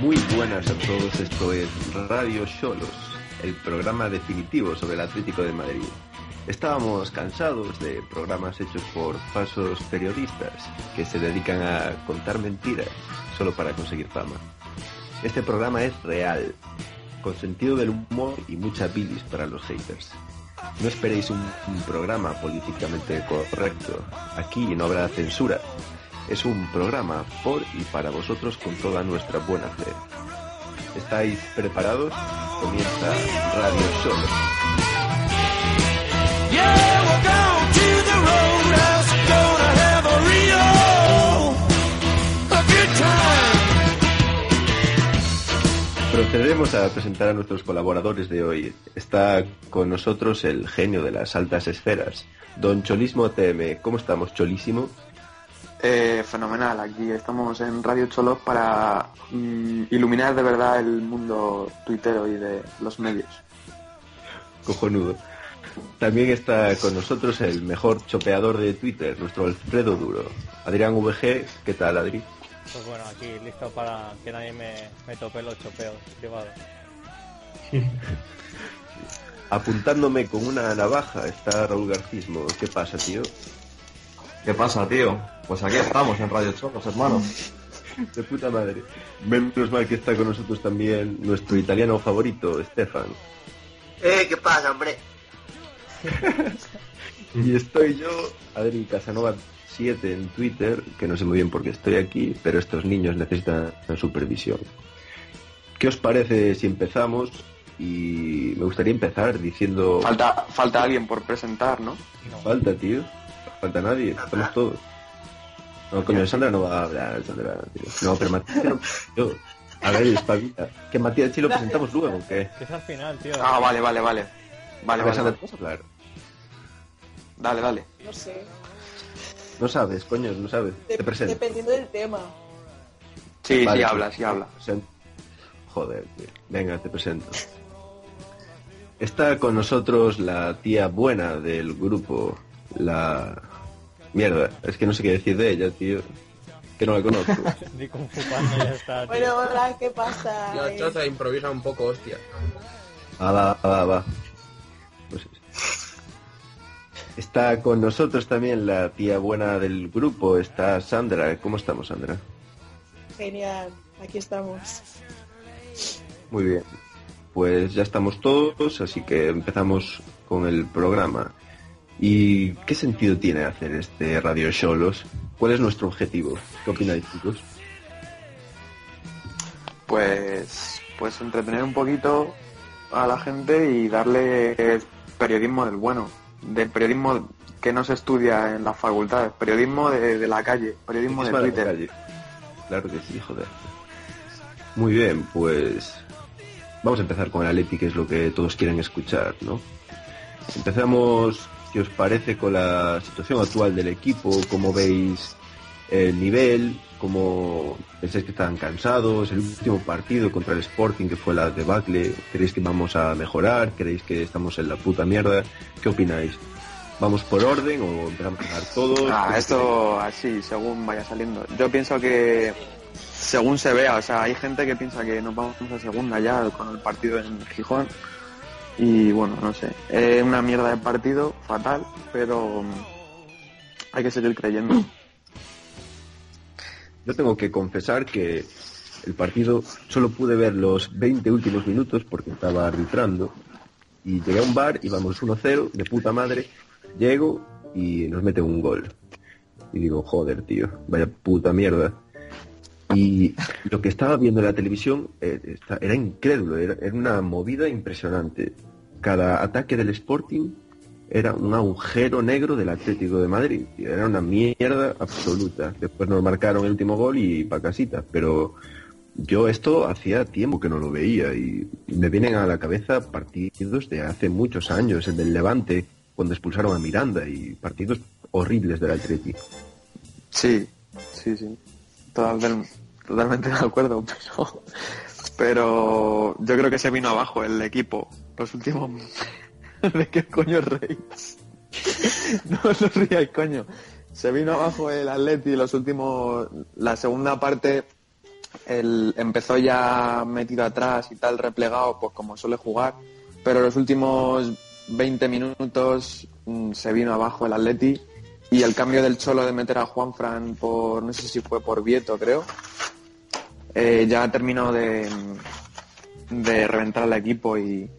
Muy buenas a todos, esto es Radio Cholos, el programa definitivo sobre el Atlético de Madrid. Estábamos cansados de programas hechos por falsos periodistas que se dedican a contar mentiras solo para conseguir fama. Este programa es real, con sentido del humor y mucha bilis para los haters. No esperéis un, un programa políticamente correcto. Aquí no habrá censura. Es un programa por y para vosotros con toda nuestra buena fe. ¿Estáis preparados? Comienza Radio Solo. Procedemos a presentar a nuestros colaboradores de hoy. Está con nosotros el genio de las altas esferas, Don Cholismo TM. ¿Cómo estamos, Cholísimo? Eh, fenomenal, aquí estamos en Radio Cholos para mm, iluminar de verdad el mundo tuitero y de los medios. Cojonudo. También está con nosotros el mejor chopeador de Twitter, nuestro Alfredo Duro. Adrián VG, ¿qué tal, Adri? Pues bueno, aquí listo para que nadie me, me tope los chopeos privados. Apuntándome con una navaja está Raúl Garcismo. ¿Qué pasa, tío? ¿Qué pasa, tío? Pues aquí estamos en Radio Chocos, hermano. De puta madre. Menos mal que está con nosotros también nuestro italiano favorito, Stefan. Eh, ¿qué pasa, hombre? Y estoy yo, Adri Casanova 7 en Twitter, que no sé muy bien por qué estoy aquí, pero estos niños necesitan supervisión. ¿Qué os parece si empezamos? Y me gustaría empezar diciendo... Falta, falta alguien por presentar, ¿no? Falta, tío. Falta nadie, estamos todos. No, coño, Sandra no va a hablar, Sandra, tío. No, pero Matías lo- yo. A ver, espabila. Que Matías sí lo presentamos luego, ¿qué? Que es al final, tío. Ah, vale, vale, vale. Vale, A ver, vale, Sandra, vale. ¿te vas a hablar? Dale, dale. No sé. No sabes, coño, no sabes. De- Te presento. dependiendo del tema. Sí, Vale, sí, habla, sí, habla. Joder, tío. Venga, te presento. Está con nosotros la tía buena del grupo, la... Mierda, es que no sé qué decir de ella, tío. Que no la conozco. Ni Kung Fu Panda ya está, tío. Bueno, hola, ¿qué pasa? Eh, Choza, improvisa un poco, hostia. Ah, va, va, va. Pues es. Está con nosotros también la tía buena del grupo, está Sandra. ¿Cómo estamos, Sandra? Genial, aquí estamos. Muy bien. Pues ya estamos todos, así que empezamos con el programa. ¿Y qué sentido tiene hacer este Radio Solos? ¿Cuál es nuestro objetivo? ¿Qué opináis, chicos? Pues, pues entretener un poquito a la gente y darle periodismo del bueno, del periodismo que no se estudia en las facultades, periodismo de, de la calle, periodismo de la Twitter. calle. Claro que sí, joder. Muy bien, pues vamos a empezar con el Atleti, que es lo que todos quieren escuchar, ¿no? Empezamos, si os parece, con la situación actual del equipo, cómo veis el nivel, cómo pensáis que están cansados, el último partido contra el Sporting que fue la debacle, ¿creéis que vamos a mejorar? ¿Creéis que estamos en la puta mierda? ¿Qué opináis? ¿Vamos por orden o empezamos a todos? Ah, esto así, según vaya saliendo. Yo pienso que según se vea, o sea, hay gente que piensa que nos vamos a segunda ya con el partido en Gijón. Y bueno, no sé, es una mierda de partido, fatal, pero mm, hay que seguir creyendo. Yo tengo que confesar que el partido solo pude ver los 20 últimos minutos porque estaba arbitrando y llegué a un bar, íbamos 1-0, de puta madre, llego y nos mete un gol. Y digo, joder, tío, vaya puta mierda. Y lo que estaba viendo en la televisión eh, era incrédulo, era una movida impresionante. Cada ataque del Sporting era un agujero negro del Atlético de Madrid. Era una mierda absoluta. Después nos marcaron el último gol y pa' casita. Pero yo esto hacía tiempo que no lo veía y me vienen a la cabeza partidos de hace muchos años, el del Levante, cuando expulsaron a Miranda y partidos horribles del Atlético. Sí, sí, sí. Total- totalmente de acuerdo, pero, pero yo creo que se vino abajo el equipo los últimos... ¿De qué coño reís? No, no ríais, coño. Se vino abajo el Atleti los últimos... La segunda parte el, empezó ya metido atrás y tal, replegado, pues como suele jugar, pero los últimos 20 minutos mm, se vino abajo el Atleti y el cambio del Cholo de meter a Juan Fran por, no sé si fue por Vieto, creo, eh, ya terminó de, de reventar al equipo y,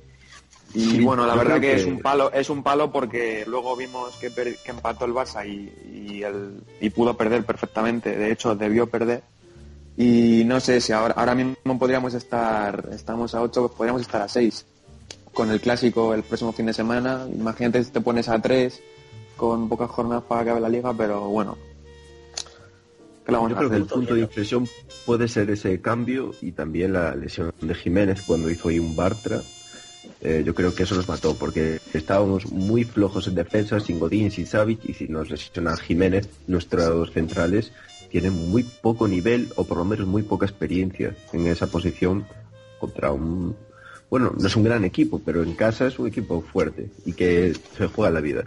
y Sí, bueno, la verdad que, creo es que- un palo, es un palo porque luego vimos que, per- que empató el Barça y, y, el- y pudo perder perfectamente, de hecho debió perder. Y no sé si ahora, ahora mismo podríamos estar, estamos a 8, podríamos estar a 6 con el clásico el próximo fin de semana. Imagínate si te pones a 3 con pocas jornadas para que acabe la liga, pero bueno. ¿Qué le vamos Yo creo que el punto de inflexión puede ser ese cambio y también la lesión de Jiménez cuando hizo ahí un Bartra. Eh, yo creo que eso nos mató porque estábamos muy flojos en defensa, sin Godín, sin Savic y si nos lesiona Jiménez, nuestros centrales tienen muy poco nivel o por lo menos muy poca experiencia en esa posición contra un... Bueno, no es un gran equipo, pero en casa es un equipo fuerte y que se juega la vida.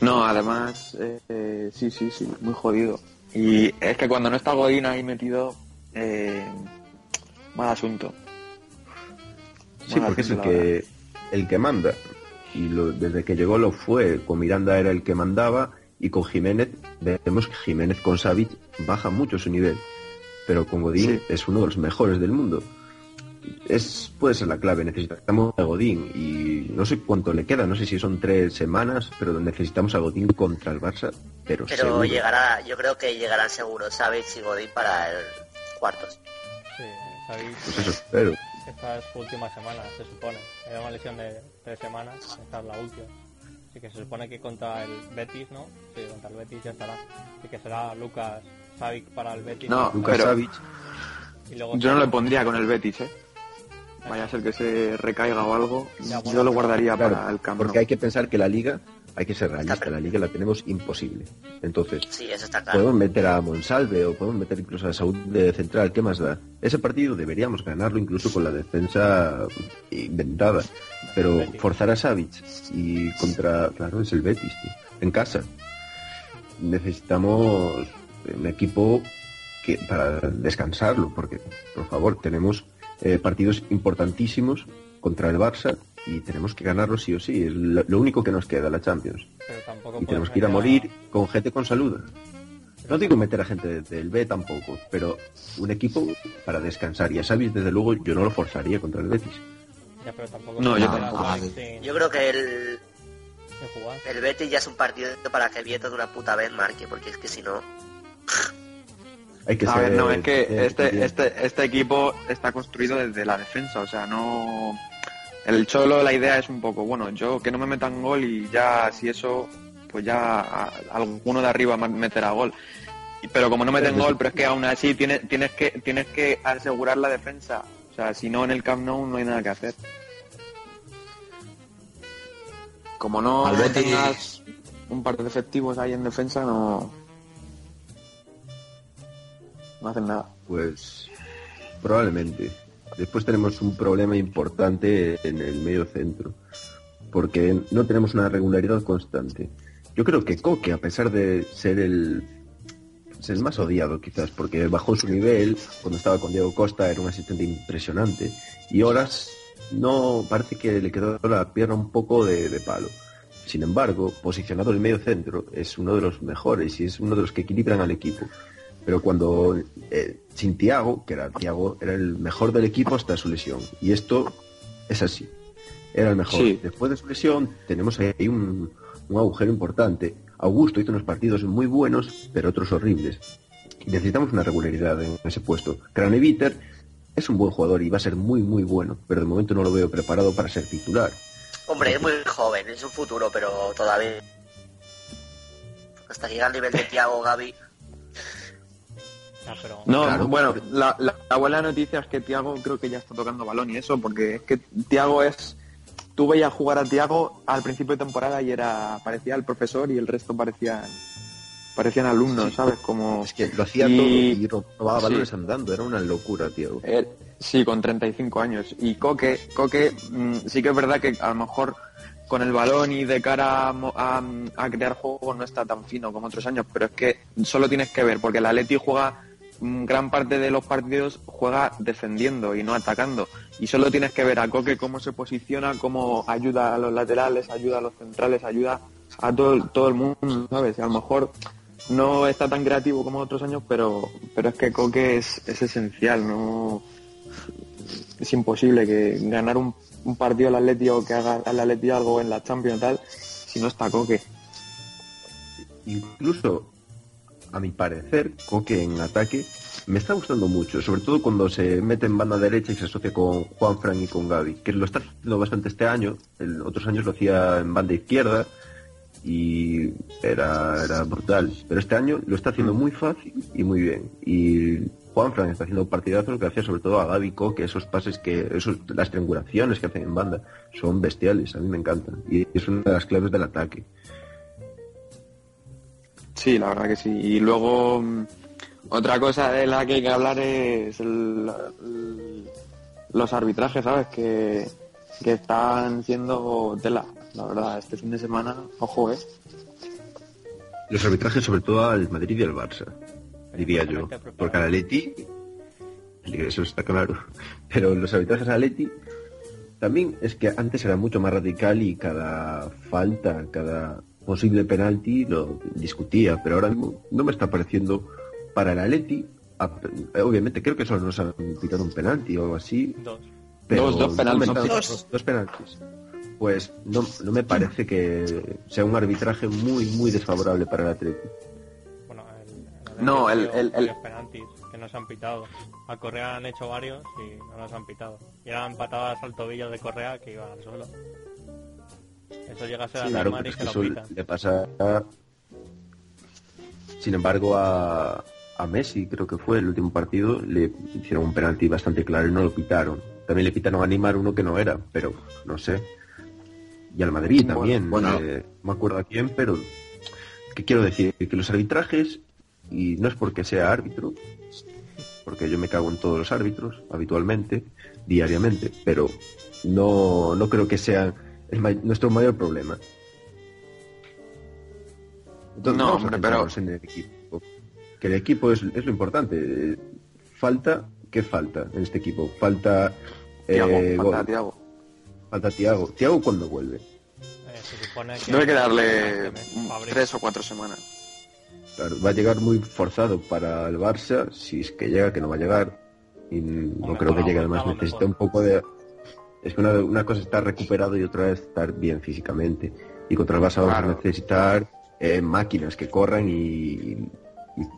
No, además, eh, sí, sí, sí, muy jodido. Y es que cuando no está Godín ahí metido, eh, mal asunto. Sí, porque es el que, el que manda. Y lo- desde que llegó lo fue. Con Miranda era el que mandaba y con Jiménez, vemos que Jiménez con Savic baja mucho su nivel. Pero con Godín Sí. es uno de los mejores del mundo. Es, puede ser la clave, necesitamos a Godín y no sé cuánto le queda, no sé si son tres semanas, pero necesitamos a Godín contra el Barça, pero, Pero seguro. llegará, yo creo que llegarán seguro Savic y Godín para el cuartos. Sí. Pues eso espero. Esta es su última semana, se supone. Era una lesión de tres semanas, esta es la última. Así que se supone que contra el Betis, ¿no? Sí, contra el Betis ya estará. Así que será Lucas Savic para el Betis. No, Lucas pero- Savic, y luego Yo no le pondría con el Betis, ¿eh? Vaya a ser que se recaiga o algo. Ya, bueno, Yo lo guardaría Claro, para el campo. porque hay que pensar que la liga, hay que ser realista, la liga la tenemos imposible. Entonces, Sí, eso está claro. Podemos meter a Monsalve o podemos meter incluso a Saúl de central, ¿qué más da? Ese partido deberíamos ganarlo incluso con la defensa inventada, pero forzar a Savic y contra, claro, es el Betis, tío, en casa. Necesitamos un equipo que para descansarlo, porque por favor tenemos eh, partidos importantísimos contra el Barça y tenemos que ganarlo sí o sí, es lo, lo único que nos queda, la Champions. Pero tampoco Y tenemos que ir a morir con gente con salud. No digo meter a gente del B tampoco, pero un equipo para descansar. Y a Savic, desde luego, yo no lo forzaría contra el Betis. Ya, pero tampoco No, yo tampoco. Sin, Yo creo que el, el Betis ya es un partido para que Vieto de una puta vez marque, porque es que si no... Hay que A ser, ver, no, es que eh, este, este, este equipo está construido desde la defensa, o sea, no... El Cholo, la idea es un poco, bueno, yo que no me metan gol y ya, si eso, pues ya a- alguno de arriba meterá gol. Y- Pero como no meten gol, pero es que aún así tienes, tienes, que, tienes que asegurar la defensa. O sea, si no en el Camp Nou no hay nada que hacer. Como no tengas un par de efectivos ahí en defensa, no... No hacen nada. Pues probablemente. Después tenemos un problema importante en el medio centro, porque no tenemos una regularidad constante. Yo creo que Coque, a pesar de ser el, el más odiado quizás, porque bajó su nivel, cuando estaba con Diego Costa era un asistente impresionante, y Horas no parece que le quedó la pierna un poco de, de palo. Sin embargo, posicionado en el medio centro, es uno de los mejores y es uno de los que equilibran al equipo pero cuando eh, sin Tiago, que era Tiago, era el mejor del equipo hasta su lesión. Y esto es así. Era el mejor. Sí. Después de su lesión tenemos ahí un, un agujero importante. Augusto hizo unos partidos muy buenos, pero otros horribles. Necesitamos una regularidad en ese puesto. Craneviter es un buen jugador y va a ser muy, muy bueno, pero de momento no lo veo preparado para ser titular. Hombre, es muy joven, es un futuro, pero todavía... Hasta llegar al nivel de Thiago Gaby... Pero No, Claro. bueno, la, la- la buena noticia es que Tiago creo que ya está tocando balón y eso, porque es que Tiago es... Tú veías jugar a Tiago al principio de temporada y era parecía el profesor y el resto parecían parecían alumnos, Sí. ¿sabes? Como Es que lo hacía Y- todo y ro- robaba sí. balones andando. Era una locura, tío. Eh, sí, con 35 años. Y Coque, Coque mm, sí que es verdad que a lo mejor con el balón y de cara a, mo- a- a crear juego no está tan fino como otros años, pero es que solo tienes que ver, porque el Atleti juega gran parte de los partidos juega defendiendo y no atacando. Y solo tienes que ver a Coque cómo se posiciona, cómo ayuda a los laterales, ayuda a los centrales, ayuda a todo, todo el mundo, ¿sabes? A lo mejor no está tan creativo como otros años, pero, pero es que Coque es, es esencial, no es imposible que ganar un, un partido al Atleti o que haga al Atleti algo en la Champions tal, si no está Coque. Incluso, a mi parecer, Coque en ataque me está gustando mucho, sobre todo cuando se mete en banda derecha y se asocia con Juan Fran y con Gaby, que lo está haciendo bastante este año, en otros años lo hacía en banda izquierda y era, brutal, pero este año lo está haciendo muy fácil y muy bien. Y Juan Fran está haciendo partidazo lo que hacía sobre todo a Gaby Coque, esos pases que, esos, las triangulaciones que hacen en banda, son bestiales, a mí me encantan. Y es una de las claves del ataque. Sí, la verdad que sí. Y luego mm, otra cosa de la que hay que hablar es el- los arbitrajes, ¿sabes? Que, que están siendo tela, la verdad. Este fin de semana, ojo, ¿eh? Los arbitrajes sobre todo al Madrid y al Barça, diría yo. Porque al Atleti, eso está claro, pero los arbitrajes al Atleti también es que antes era mucho más radical y cada falta, cada posible penalti lo discutía, pero ahora mismo no me está pareciendo para el Atleti, a- obviamente creo que solo nos han pitado un penalti o algo así, Dos. pero Dos- penaltis. Dos. dos penaltis. Pues no, no me parece que sea un arbitraje muy, muy desfavorable para el Atleti. Bueno, el, No, el- el- el- penaltis que no se han pitado. A Correa han hecho varios y no los han pitado. Y eran patadas al tobillo de Correa que iban al suelo. Eso llega a ser a Claro, pero y es que eso le pasa, a- sin embargo, a, a Messi, creo que fue el último partido, le hicieron un penalti bastante claro y no lo pitaron. También le pitaron a Neymar uno que no era, pero no sé. Y al Madrid Bueno, también, bueno. eh, no me acuerdo a quién, pero que quiero decir que los arbitrajes, y no es porque sea árbitro, porque yo me cago en todos los árbitros habitualmente, diariamente, pero no, no creo que sea el ma- nuestro mayor problema. Entonces, No, hombre, pero- en el equipo. Que el equipo es, es lo importante. Falta, ¿qué falta en este equipo? Falta eh, falta gol. Thiago. falta Tiago. Tiago cuando vuelve. Eh, se supone que... Debe que darle que Fabri- tres o cuatro semanas. Claro, va a llegar muy forzado para el Barça, si es que llega, que no va a llegar. Y no creo que llegue, vuelta, además necesita un poco de... Es que una, una cosa es estar recuperado y otra es estar bien físicamente. Y contra el Barça vamos Claro. a necesitar eh, máquinas que corran y, y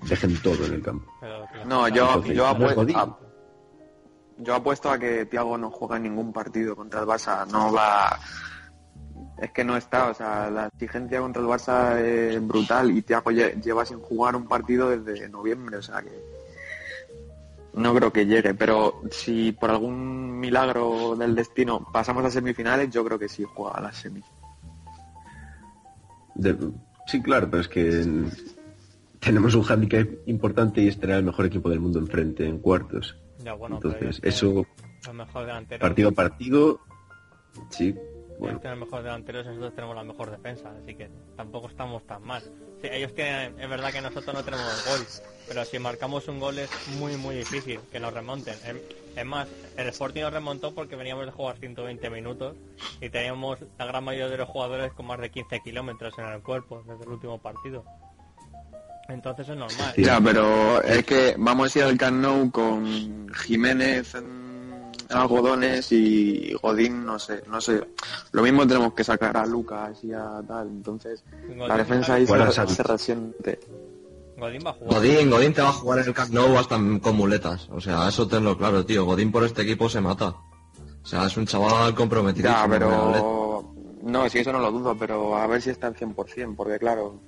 dejen todo en el campo. pero No, yo, Entonces, yo, no es apue- Godín. a- yo apuesto a que Thiago no juega en ningún partido contra el Barça. No va... Es que no está, o sea, la exigencia contra el Barça es brutal y Thiago lle- lleva sin jugar un partido desde noviembre, o sea que no creo que llegue, pero si por algún milagro del destino pasamos a semifinales, yo creo que sí juega a las semis. De- sí, claro, pero es que tenemos un hándicap importante y es tener el mejor equipo del mundo enfrente en cuartos. Ya, bueno, Entonces, ellos eso, delanteros. partido a partido, sí, Ellos bueno, tienen mejores delanteros y nosotros tenemos la mejor defensa, así que tampoco estamos tan mal. Sí, ellos tienen, es verdad que nosotros no tenemos gol, pero si marcamos un gol es muy muy difícil que nos remonten. Es, es más, el Sporting nos remontó porque veníamos de jugar 120 minutos y teníamos la gran mayoría de los jugadores con más de 15 kilómetros en el cuerpo desde el último partido. Entonces es normal. Ya, pero es que vamos a ir al Camp Nou con Jiménez en algodones y Godín, no sé, no sé. Lo mismo tenemos que sacar a Lucas y a tal, entonces Godín la defensa ahí se, se resiente. Godín va a jugar. Godín, Godín te va a jugar en el Camp Nou hasta con muletas. O sea, eso tenlo claro, tío. Godín por este equipo se mata. O sea, es un chaval comprometido. Ya, pero... No, sí, eso no lo dudo, pero a ver si está al 100%, porque claro...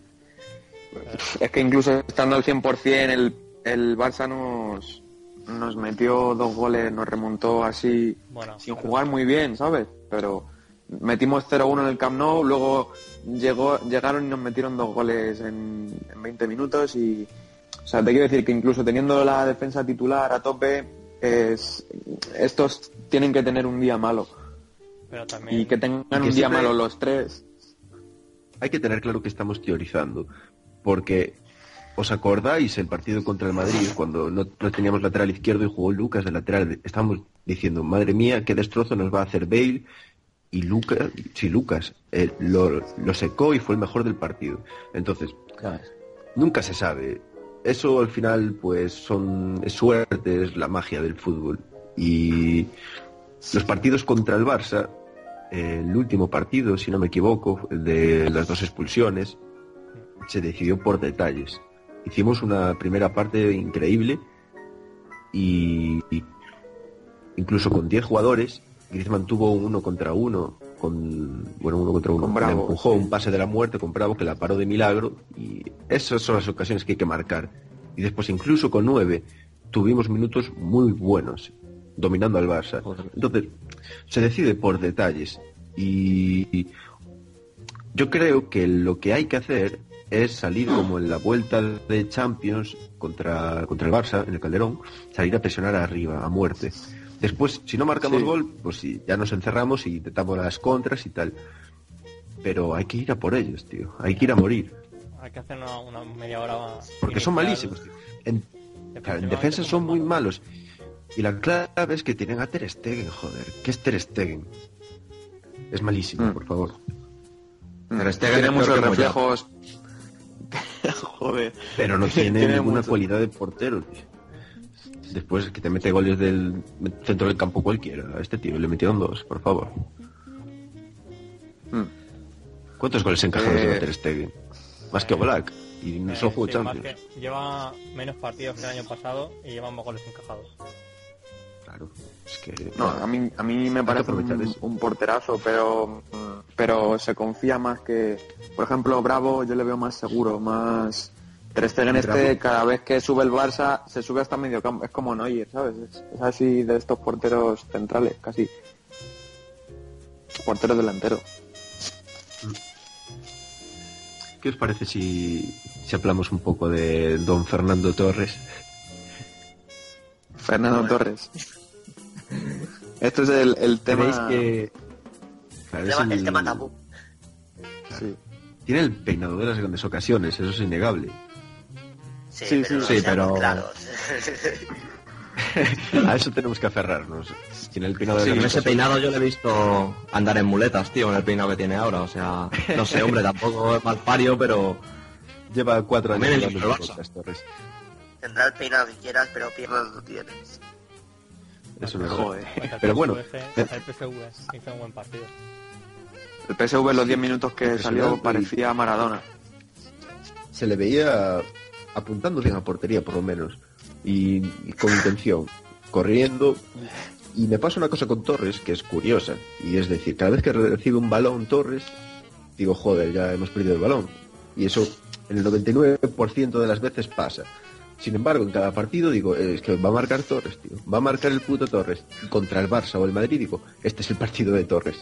Es que incluso estando al 100% el, el Barça nos, nos metió dos goles, nos remontó así Bueno, sin pero- jugar muy bien, ¿sabes? Pero metimos 0-1 en el Camp Nou, luego llegó, llegaron y nos metieron dos goles en, en 20 minutos y... O sea, te quiero decir que incluso teniendo la defensa titular a tope, es, estos tienen que tener un día malo. pero también Y que tengan Y que un día siempre- malo los tres. hay que tener claro que estamos teorizando, porque ¿Os acordáis el partido contra el Madrid cuando no, no teníamos lateral izquierdo y jugó Lucas de lateral? Estábamos diciendo, madre mía, qué destrozo nos va a hacer Bale. Y Lucas, sí, Lucas, eh, lo, lo secó y fue el mejor del partido. Entonces, nunca se sabe. Eso al final, pues, son es suerte, es la magia del fútbol. Y los partidos contra el Barça, eh, el último partido, si no me equivoco, de las dos expulsiones, se decidió por detalles. Hicimos una primera parte increíble y, y incluso con 10 jugadores, Griezmann tuvo un uno contra uno con bueno uno contra uno. Con Le Bravo, empujó sí. un pase de la muerte con Bravo que la paró de milagro y esas son las ocasiones que hay que marcar. Y después incluso con nueve tuvimos minutos muy buenos dominando al Barça. Entonces se decide por detalles. Y yo creo que lo que hay que hacer es salir como en la vuelta de Champions contra, contra el Barça, en el Calderón, salir a presionar arriba, a muerte. Después, si no marcamos Sí. gol, pues sí, ya nos encerramos y intentamos las contras y tal. Pero hay que ir a por ellos, tío. Hay que ir a morir. Hay que hacer una, una media hora. Porque son malísimos, tío. En, claro, en defensa son muy malos. malos. Y la clave es que tienen a Ter Stegen, joder. ¿Qué es Ter Stegen? Es malísimo, Mm. por favor. Ter Stegen tiene muchos reflejos. Joder. Pero no tiene, Tiene ninguna mucho. cualidad de portero, tío. Después que te mete goles del centro del campo cualquiera. A este tío le metieron dos, por favor. Mm. ¿Cuántos goles encajados Eh, lleva Ter Stegen? Más que Black. Y no Eh, solo jugó sí, más Champions. que lleva menos partidos que el año pasado y lleva más goles encajados. Claro. Es que... No, a mí, a mí me parece un, un porterazo, pero, pero se confía más que... Por ejemplo, Bravo yo le veo más seguro, más... Ter Stegen este, cada vez que sube el Barça, se sube hasta medio campo. Es como Neuer, ¿sabes? Es, es así de estos porteros centrales, casi. Portero delantero. ¿Qué os parece si, si hablamos un poco de don Fernando Torres? Fernando Torres. Esto es el, el tema... ¿Tenéis que... Claro, El es tema, el tema tabú. Sí. Tiene el peinado de las grandes ocasiones, eso es innegable. Sí, Sí, pero, sí, pero- claros. A eso tenemos que aferrarnos. Tiene el peinado de Sí, las en ese peinado yo le he visto andar en muletas, tío, en el peinado que tiene ahora. O sea, no sé, hombre, tampoco es malpario, pero Lleva cuatro años el podcast, Torres. Tendrá el peinado que quieras, pero piernas no tienes. Eso no es Joder. El Pero bueno, PSV, eh, el PSV hizo un buen partido. El PSV en los 10 minutos que salió parecía Maradona. se le veía apuntando bien a portería, por lo menos. Y, con intención. Corriendo. Y me pasa una cosa con Torres que es curiosa. Y es decir, cada vez que recibe un balón Torres, digo, joder, ya hemos perdido el balón. Y eso en el 99% de las veces pasa. Sin embargo, en cada partido digo, eh, es que va a marcar Torres, tío. Va a marcar el puto Torres. Contra el Barça o el Madrid digo, este es el partido de Torres.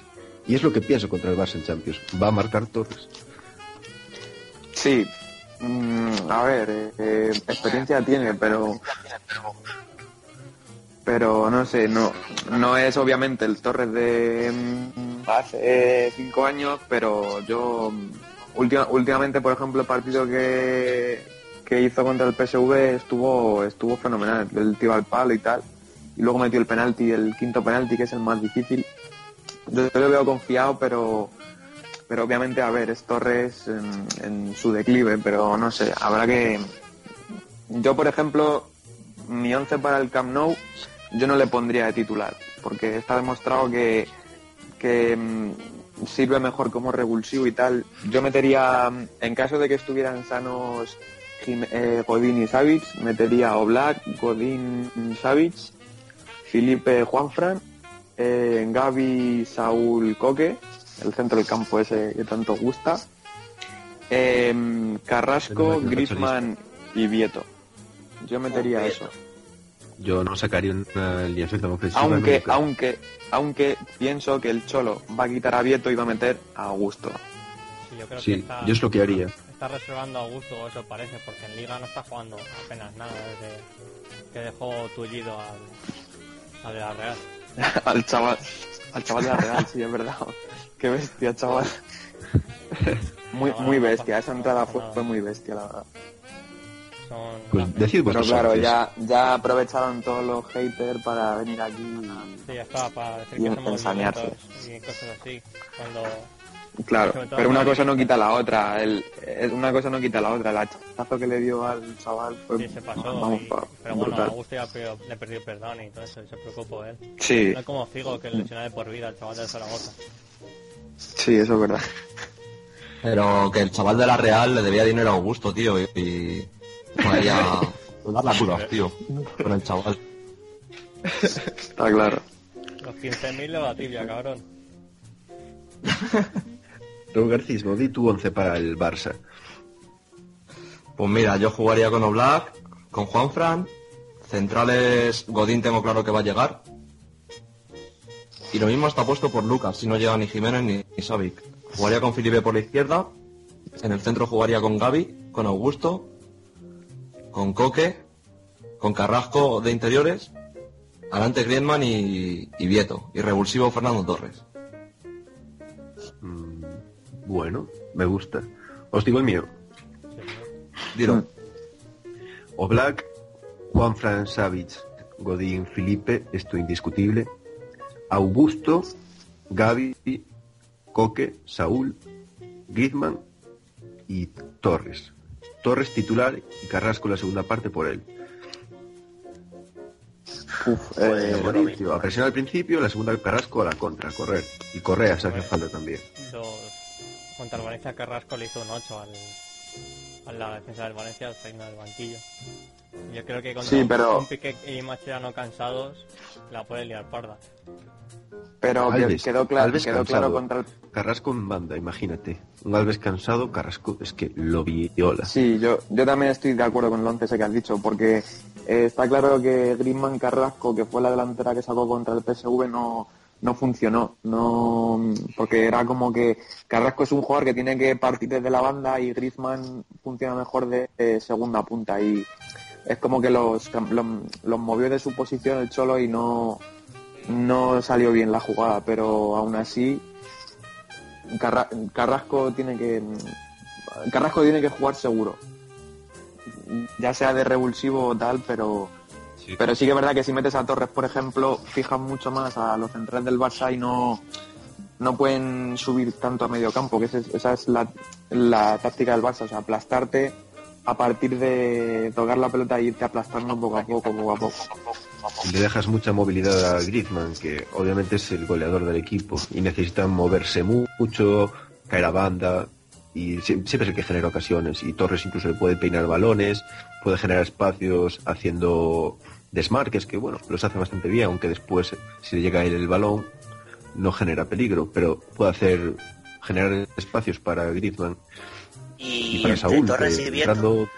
Y es lo que pienso contra el Barça en Champions. Va a marcar Torres. Sí, mm, a ver, eh, eh, experiencia tiene, pero pero no sé, no no es obviamente el Torres de mm, hace cinco años, pero yo última- últimamente, por ejemplo, el partido que, que hizo contra el PSV estuvo estuvo fenomenal, el tiro al palo y tal, y luego metió el penalti, el quinto penalti que es el más difícil. Yo lo veo confiado, pero pero obviamente, a ver, es Torres en, su declive, pero no sé, habrá que... Yo, por ejemplo, mi once para el Camp Nou, yo no le pondría de titular, porque está demostrado que, que mm, sirve mejor como revulsivo y tal. Yo metería, mm, en caso de que estuvieran sanos eh, Godín y Savic, metería Oblak, Godín, Savic, Felipe Juanfran, eh, Gaby, Saúl Coque, el centro del campo ese que tanto gusta, eh, Carrasco, Griezmann y Vieto. Yo metería Vieto. eso. Yo no sacaría una alineación ofensiva. Aunque, nunca. aunque, aunque pienso que el Cholo va a quitar a Vieto y va a meter a Augusto. Sí, yo creo Sí, que está, yo es lo que haría. está reservando a Augusto, eso parece, porque en Liga no está jugando apenas nada desde que dejó tullido al, al de la Real. al chaval, al chaval de la Real, sí, es verdad. Qué bestia, chaval. Muy, muy bestia, esa entrada fue, fue muy bestia, la verdad. Son Pues decid Pero claro, ya, ya aprovecharon todos los haters para venir aquí y- Sí, ya está, para decir Y que somos ensañarse. y cosas así. Cuando Claro, pero una cosa no quita la otra. El, el- una cosa no quita la otra. El hachazo que le dio al chaval fue sí se pasó, vamos, y- pa- pero bueno, brutal. Augusto ya perdió- le perdió perdón y todo eso, y se preocupó él. Sí, No es como Figo que lesiona de por vida al chaval de Zaragoza. Sí, eso es verdad. Pero que el chaval de la Real le debía dinero a Augusto, tío, y... y vaya... dar la curas, tío, con el chaval. Está claro. Los 15.000 de la tibia, cabrón. Raúl Garcismo, di tu 11 para el Barça. Pues mira, yo jugaría con Oblak, con Juanfran, centrales Godín tengo claro que va a llegar. Y lo mismo está puesto por Lucas, si no llega ni Jiménez ni, ni Savic. Jugaría con Felipe por la izquierda, en el centro jugaría con Gaby, con Augusto, con Coque, con Carrasco de interiores, adelante Griezmann y, y Vieto, y revulsivo Fernando Torres. Mm, bueno, me gusta. Os digo el mío. Dilo. Oblak, Juan Fran Savic, Godín Felipe, esto indiscutible. Augusto, Gaby, Coque, Saúl, Griezmann y Torres. Torres titular y Carrasco la segunda parte por él. Uf, eh. Tío, a presionar al principio, la segunda Carrasco a la contra, a correr. Y Correa se hace falta también. Contra el Valencia Carrasco le hizo un 8 al... a la defensa del Valencia saliendo del banquillo. Yo creo que contra Sí, pero- un Piqué y Mascherano cansados la puede liar parda. pero Alves, quedó, claro Alves quedó claro contra el... Carrasco en banda, imagínate. Un Alves cansado, Carrasco es que lo viola. Sí, yo, yo también estoy de acuerdo con el 11 ese que has dicho, porque eh, está claro que Griezmann Carrasco, que fue la delantera que sacó contra el PSV, no, no funcionó. No, porque era como que Carrasco es un jugador que tiene que partir desde la banda y Griezmann funciona mejor de, de segunda punta. Y es como que los, los, los movió de su posición el Cholo y no, no salió bien la jugada, pero aún así Carra- Carrasco tiene que Carrasco tiene que jugar seguro. Ya sea de revulsivo o tal pero pero sí que es verdad que si metes a Torres por ejemplo fijas mucho más a los centrales del Barça y no no pueden subir tanto a medio campo que es- esa es la, la táctica del Barça o sea aplastarte a partir de tocar la pelota e irte aplastando poco a poco poco a poco. Le dejas mucha movilidad a Griezmann, que obviamente es el goleador del equipo y necesita moverse mu- mucho, caer a banda y sie- siempre es el que genera ocasiones y Torres incluso le puede peinar balones, puede generar espacios haciendo desmarques que bueno, los hace bastante bien, aunque después si le llega a él el balón no genera peligro, pero puede hacer generar espacios para Griezmann y, Y para entre Saúl, Torres y Vieto, entrando-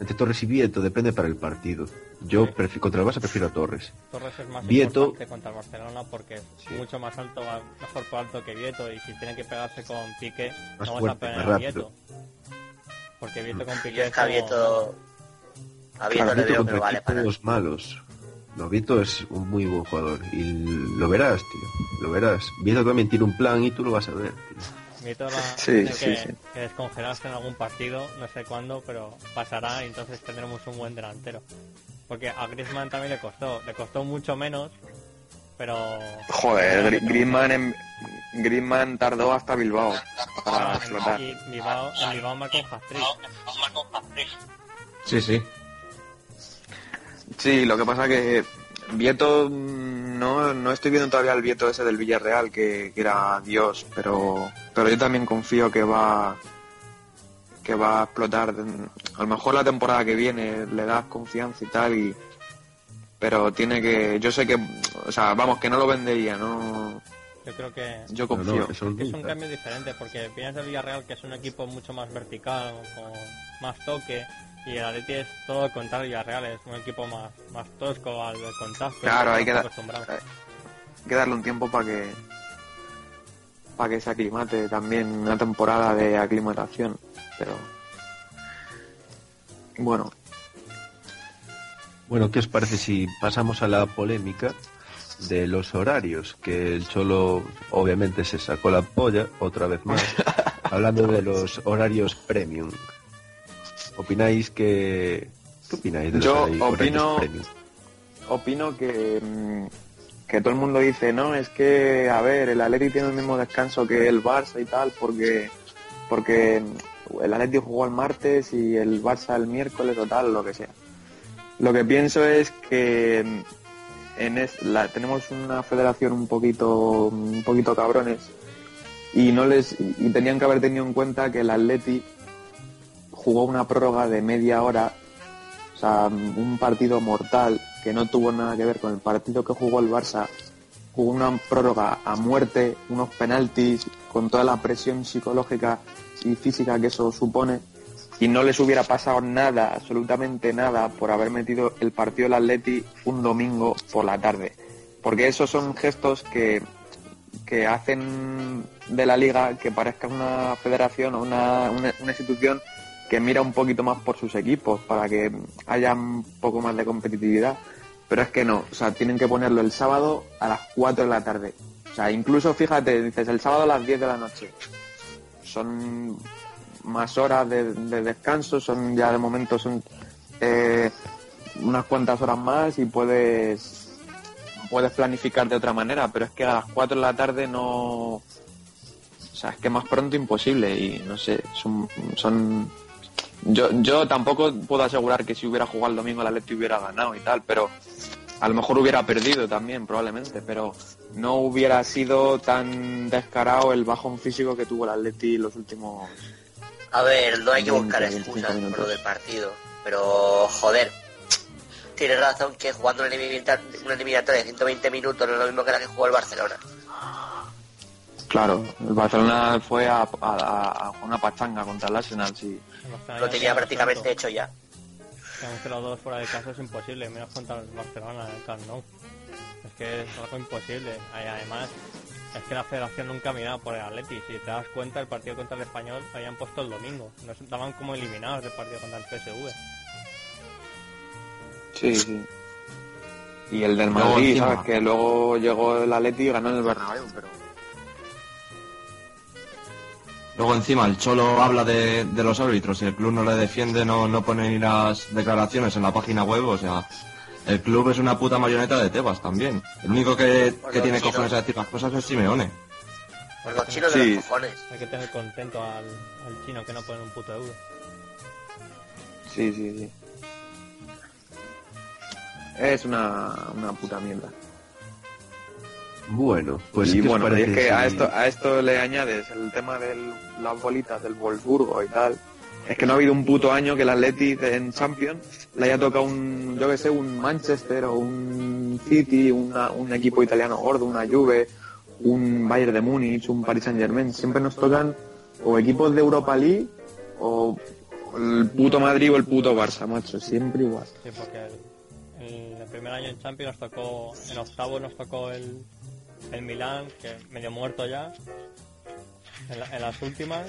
entre Torres y Vieto depende para el partido. Yo prefi- contra el Barça prefiero a Torres. Torres es más Vieto- importante contra el Barcelona porque es mucho más alto, va- mejor por alto que Vieto y si tiene que pegarse con Piqué Más no vas a pegar a. Vieto. Porque Vieto con yo Piqué es como- Vieto, a Vieto Claro, le Vieto veo que contra no vale para equipos malos. No, Vieto es un muy buen jugador y lo verás, tío. Lo verás. Vieto también tiene un plan y tú lo vas a ver. tío. Va Sí, sí, que, sí. que descongelarse en algún partido, no sé cuándo, pero pasará y entonces tendremos un buen delantero. Porque a Griezmann también le costó, le costó mucho menos, pero... joder Gri- Griezmann en- Griezmann tardó hasta Bilbao para en- explotar y Bilbao, en Bilbao marcó un. Sí, sí. Sí, lo que pasa que Vieto mm, no, no estoy viendo todavía el Vieto ese del Villarreal que, que era Dios, pero pero yo también confío que va que va a explotar. A lo mejor la temporada que viene le das confianza y tal y pero tiene que yo sé que o sea, vamos, que no lo vendería, no Yo creo que yo Pero no, confío. eso es un cambio diferente porque vienes del Villarreal que es un equipo mucho más vertical, con más toque y el Atleti es todo lo contrario, Villarreal es un equipo más, más tosco al contacto. Claro, hay que. Hay que darle un tiempo para que para que se aclimate también una temporada de aclimatación pero bueno Bueno, ¿qué os parece si pasamos a la polémica de los horarios? Que el Cholo obviamente se sacó la polla otra vez más, hablando de los horarios premium. ¿Opináis que... ¿Qué opináis de los Yo opino- opino que, mm, que todo el mundo dice, no, es que, a ver, el Atleti tiene el mismo descanso que el Barça y tal, porque porque mm, el Atleti jugó el martes y el Barça el miércoles o tal, lo que sea. Lo que pienso es que mm, en es- la, tenemos una federación un poquito un poquito cabrones y no les y tenían que haber tenido en cuenta que el Atleti jugó una prórroga de media hora o sea, un partido mortal que no tuvo nada que ver con el partido que jugó el Barça. Jugó una prórroga a muerte, unos penaltis, con toda la presión psicológica y física que eso supone. Y no les hubiera pasado nada, absolutamente nada, por haber metido el partido del Atleti un domingo por la tarde. Porque esos son gestos que, que hacen de la liga que parezca una federación o una, una, una institución que mira un poquito más por sus equipos para que haya un poco más de competitividad. Pero es que no, o sea, tienen que ponerlo el sábado a las 4 de la tarde. O sea, incluso fíjate, dices el sábado a las 10 de la noche. Son más horas de, de descanso, son ya de momento son eh, unas cuantas horas más y puedes puedes planificar de otra manera, pero es que a las 4 de la tarde no o sea, es que más pronto imposible y no sé, son, son yo, yo tampoco puedo asegurar que si hubiera jugado el domingo el Atleti hubiera ganado y tal, pero a lo mejor hubiera perdido también, probablemente, pero no hubiera sido tan descarado el bajón físico que tuvo el Atleti los últimos... A ver, no hay que 20, buscar 25 excusas por lo del partido. Pero, joder, tienes razón que jugando una eliminatoria de 120 minutos no es lo mismo que la que jugó el Barcelona. Claro, el Barcelona fue a, a, a- a una pachanga contra el Arsenal, sí. Lo tenía prácticamente hecho ya. Que un 0-2 fuera de casa es imposible, menos contra el Barcelona en el Camp Nou. Es que es algo imposible. Y además, es que la federación nunca ha mirado por el Atleti. Si te das cuenta, el partido contra el Español habían puesto el domingo. Nos daban como eliminados del partido contra el PSV. Sí, sí. Y el del Madrid, ¿sabes? Que luego llegó el Atleti y ganó en el Bernabéu, pero... Luego encima el Cholo habla de, de los árbitros y el club no le defiende, no, no pone ni las declaraciones en la página web, o sea, el club es una puta marioneta de Tebas también. El único que, que tiene chino. cojones a decir las cosas es Simeone. Por los chinos de Sí. los cojones. Hay que tener contento al, al chino que no pone un puto euro. Sí, sí, sí. Es una, una puta mierda. Bueno, pues y ¿qué os bueno, y es que a esto, a esto le añades el tema de las bolitas del Wolfsburgo y tal. Es que no ha habido un puto año que el Atleti en Champions le haya tocado un, yo que sé, un Manchester o un City, una- un equipo italiano gordo, una Juve, un Bayern de Múnich, un Paris Saint Germain. Siempre nos tocan o equipos de Europa League o el puto Madrid o el puto Barça, macho. Siempre igual. Sí, porque el, el- el primer año en Champions nos tocó, en octavo nos tocó el, el Milán, que medio muerto ya. En, la- en las últimas,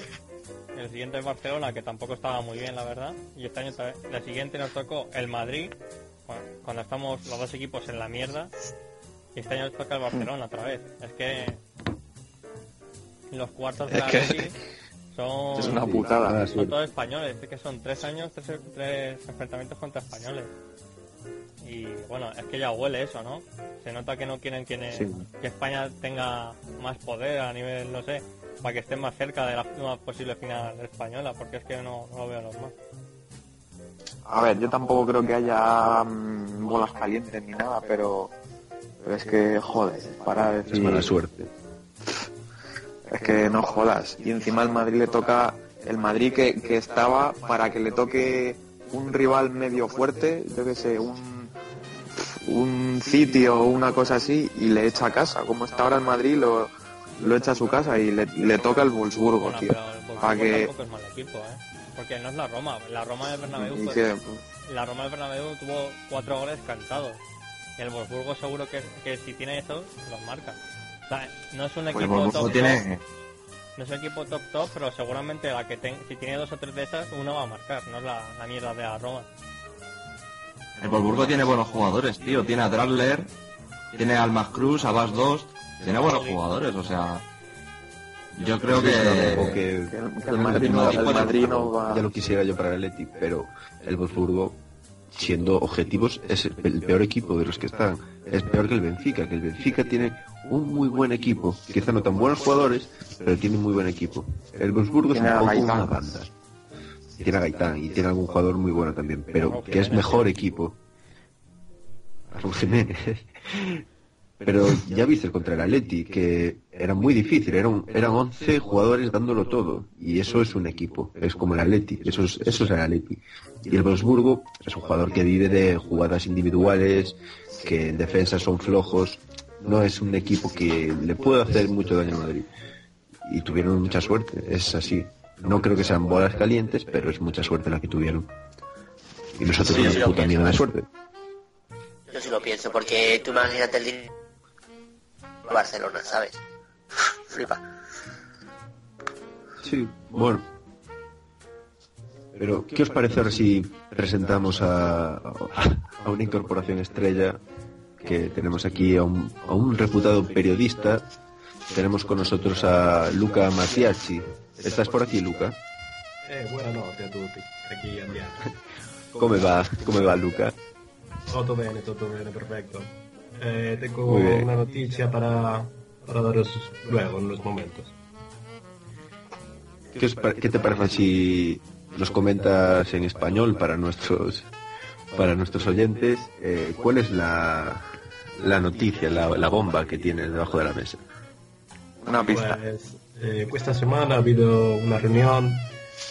el siguiente el Barcelona, que tampoco estaba muy bien, la verdad. Y este año, el siguiente nos tocó el Madrid, cu- cuando estamos los dos equipos en la mierda. Y este año nos toca el Barcelona otra vez. Es que los cuartos de Es la que- son... Es una putada. Son todos españoles, es que son tres años, tres, tres enfrentamientos contra españoles. Y bueno, es que ya huele eso, ¿no? Se nota que no quieren que, Sí. que España tenga más poder a nivel, no sé, para que estén más cerca de la una posible final española, porque es que no, no lo veo normal. A ver, yo tampoco creo que haya mm, bolas calientes ni nada, pero, pero es que, joder, para Es decir... mala suerte. Es que no jodas. Y encima al Madrid le toca el Madrid que, que estaba para que le toque un rival medio fuerte, yo que sé, un, un City o una cosa así, y le echa a casa. Como está ahora el Madrid, lo, lo echa a su casa y le, le toca el Wolfsburgo, Bueno, tío. pero el Wolfsburgo Para que... tampoco es mal equipo, ¿eh? Porque no es la Roma, la Roma del Bernabéu, pues, que- la Roma del Bernabéu tuvo cuatro goles cantados. Y el Wolfsburgo seguro que, que si tiene eso, los marca. O sea, no es un Pues equipo Wolfsburgo top tiene... top, no es un equipo top top, pero seguramente la que ten- si tiene dos o tres de esas, uno va a marcar, no es la, la mierda de la Roma. El Wolfsburgo tiene buenos jugadores, tío. Tiene a Dragler, tiene a Almas Cruz, a Bas Dost. Tiene buenos jugadores, o sea... Yo creo que... que, Que el, Madrid, no, el Madrid no va... ya lo quisiera yo para el Atleti, pero el Wolfsburgo, siendo objetivos, es el, el peor equipo de los que están. Es peor que el Benfica, que el Benfica tiene un muy buen equipo. Quizá no tan buenos jugadores, pero tiene un muy buen equipo. El Wolfsburgo es un a poco una banda. Tiene a Gaitán y tiene algún jugador muy bueno también, pero que es mejor equipo. Pero ya viste contra el Atleti que era muy difícil, eran, eran 11 jugadores dándolo todo y eso es un equipo, es como el Atleti, eso es, es el Atleti. Y el Wolfsburgo es un jugador que vive de jugadas individuales, que en defensa son flojos, no es un equipo que le puede hacer mucho daño a Madrid. Y tuvieron mucha suerte, es así. No creo que sean bolas calientes, pero es mucha suerte la que tuvieron. Y nosotros Sí, una sí, puta pienso. mierda de suerte. Yo sí lo pienso, porque tú imagínate el dinero Barcelona, ¿sabes? Flipa. Sí, bueno. Pero, ¿qué os parece ahora si presentamos a, a una incorporación estrella que tenemos aquí a un, a un reputado periodista? Tenemos con nosotros a Luca Mattiacci. ¿Estás por aquí, Luca? Eh, buonanotte a tutti, chi andiamo. ¿Cómo va, cómo va Luca? Tutto bene, tutto bene, perfecto. Eh, tengo una noticia para, para daros luego, en unos momentos. ¿Qué, os pa- qué te parece si nos comentas en español para nuestros para nuestros oyentes eh, cuál es la, la noticia, la, la bomba que tienes debajo de la mesa? Una pista. Pues, eh, questa settimana ha habido una riunión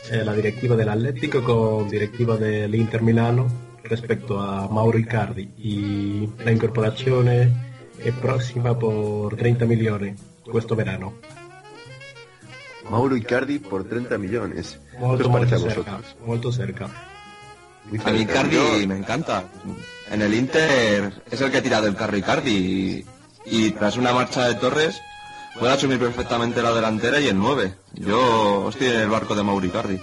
eh, la directiva del Atlético con directiva del Inter Milano respecto a Mauro Icardi y la incorporazione è prossima por 30 milioni questo verano. Mauro Icardi por 30 millones. ¿Qué Molto, os parece a molto cerca, vosotros? molto cerca. Muy A mí cerca. Icardi me encanta. En el Inter es el que ha tirado el carro Icardi y, y tras una marcha de Torres puede asumir perfectamente la delantera y el 9. Yo estoy en el barco de Mauro Icardi.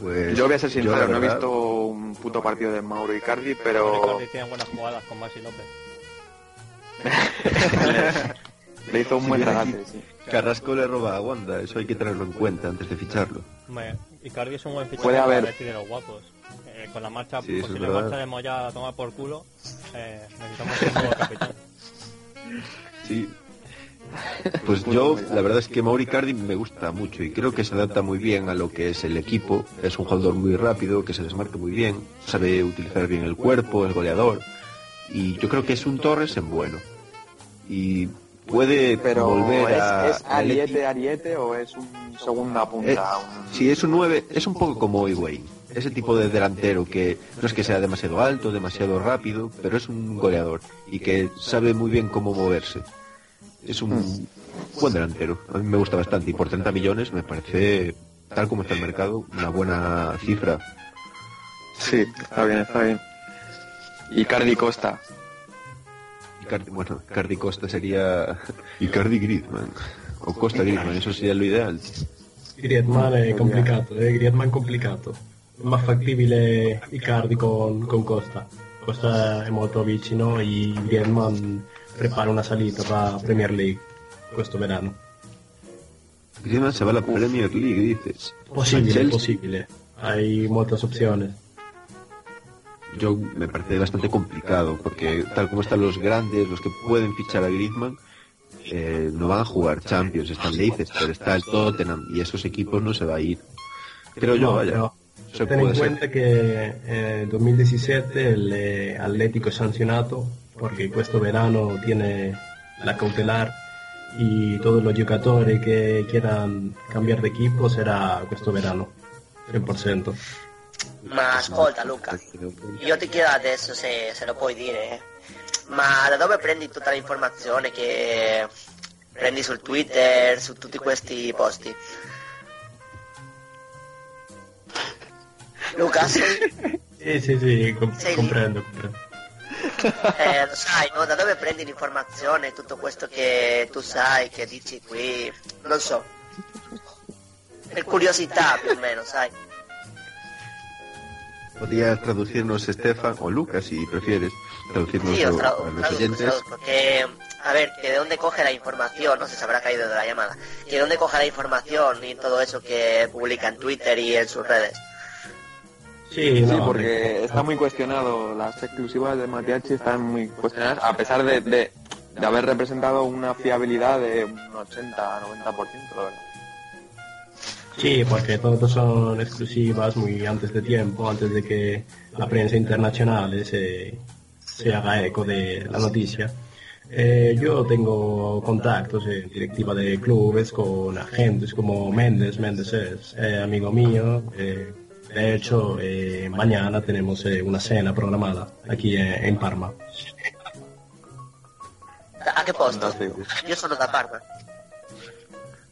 Pues, Yo voy a ser sincero, no he visto un puto partido de Mauro Icardi, Pero... pero tiene buenas jugadas con Maxi López. le hizo un buen regate, sí. Carrasco le roba a Wanda, eso hay que tenerlo en cuenta antes de ficharlo. Icardi es un buen fichaje Puede para haber- de los guapos. Eh, con la marcha, Sí, posible verdad. marcha de Moya a tomar por culo, eh, necesitamos un nuevo capitán. Sí. Pues yo, la verdad es que Mauro Icardi me gusta mucho y creo que se adapta muy bien a lo que es el equipo. Es un jugador muy rápido, que se desmarca muy bien, sabe utilizar bien el cuerpo, el goleador. Y yo creo que es un Torres en bueno. Y puede Pero volver ¿es, a... ¿es. Ariete Ariete o es un segunda punta? Un- sí, es un 9, es un poco como Higuaín. Ese tipo de delantero que no es que sea demasiado alto, demasiado rápido, pero es un goleador y que sabe muy bien cómo moverse. Es un buen delantero. A mí me gusta bastante y por 30 millones me parece, tal como está el mercado, una buena cifra. Sí, está bien, está bien. Icardi Costa. Icardi- bueno, Icardi Costa sería Icardi Griezmann o Costa Griezmann, eso sería lo ideal. Griezmann è complicato, eh? Griezmann complicato. Ma fattibile Icardi con, con Costa. Costa è molto vicino e Griezmann prepara una salita per la Premier League questo verano. Griezmann se va a la Premier League, dices. Possibile, Chelsea. possibile. Hai moltas opciones. yo me parece bastante complicado porque tal como están los grandes, los que pueden fichar a Griezmann, eh, no van a jugar Champions, están Leicester, está el Tottenham y esos equipos no se va a ir. Creo yo, No, vaya. ten ser. cuenta eh, 2017 el eh, Atlético è sancionato porque questo verano tiene la cautelar y todos los giocatori che quieran cambiar de equipo será questo verano 100% Ma ascolta Luca, io ti chiedo adesso se, se lo puoi dire, eh. ma da dove prendi tutta l'informazione che prendi sul Twitter, su tutti questi posti? Luca, sì sì sì com- Sei lì? comprendo, comprendo. Eh, lo sai, no? Da dove prendi l'informazione, tutto questo che tu sai, che dici qui, non so. Per curiosità più o meno, sai. Podría traducirnos Estefan o Lucas, si prefieres, traducirnos Sí, os a los oyentes. traduzco, que, a ver, que de dónde coge la información, no sé, se habrá caído de la llamada, que de dónde coge la información y todo eso que publica en Twitter y en sus redes. Sí, Sí, no, porque está muy cuestionado, las exclusivas de Matiachi están muy cuestionadas, a pesar de, de, de haber representado una fiabilidad de un 80-90%, la verdad. Sí, porque todos son exclusivas muy antes de tiempo, antes de que la prensa internacional se, se haga eco de la noticia. Eh, yo tengo contactos en directiva de clubes con agentes como Méndez. Méndez es eh, amigo mío. eh, de hecho, eh, mañana tenemos eh, una cena programada aquí en, en Parma. ¿A qué posto? Yo sono da Parma.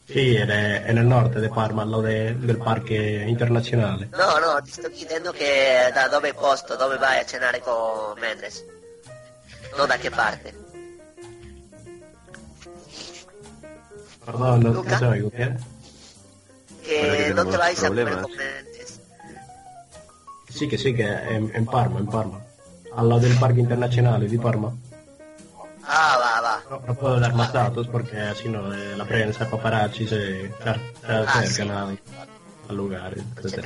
Sí, en, eh, en el norte de Parma, al lado de- del parque internacional. No, no, ti sto chiedendo che da dove posto, dove vai a cenare con Mendes. Non da che parte. Perdón, no, no Luca? te oigo, ¿qué? Che non te tenemos vai a comer con Mendes. Sí, que sí, que en, en Parma, en Parma. Al lado del Parque Internacional de Parma. Ah, va, va. No, no puedo dar más datos porque así no eh, la prensa, paparazzi se, se Ah, acercan sí. al, lugar, etc.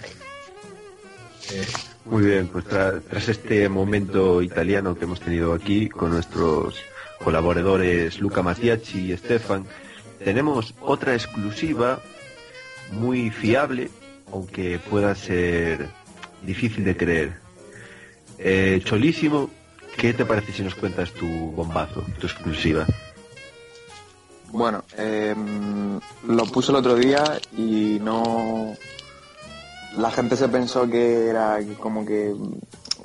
Eh, Muy bien, pues tra- tras este momento italiano que hemos tenido aquí con nuestros colaboradores Luca Matiachi y Stefan, tenemos otra exclusiva muy fiable, aunque pueda ser difícil de creer. Eh, Cholísimo, ¿qué te parece si nos cuentas tu bombazo, tu exclusiva? Bueno, eh, lo puse el otro día y no... La gente se pensó que era como que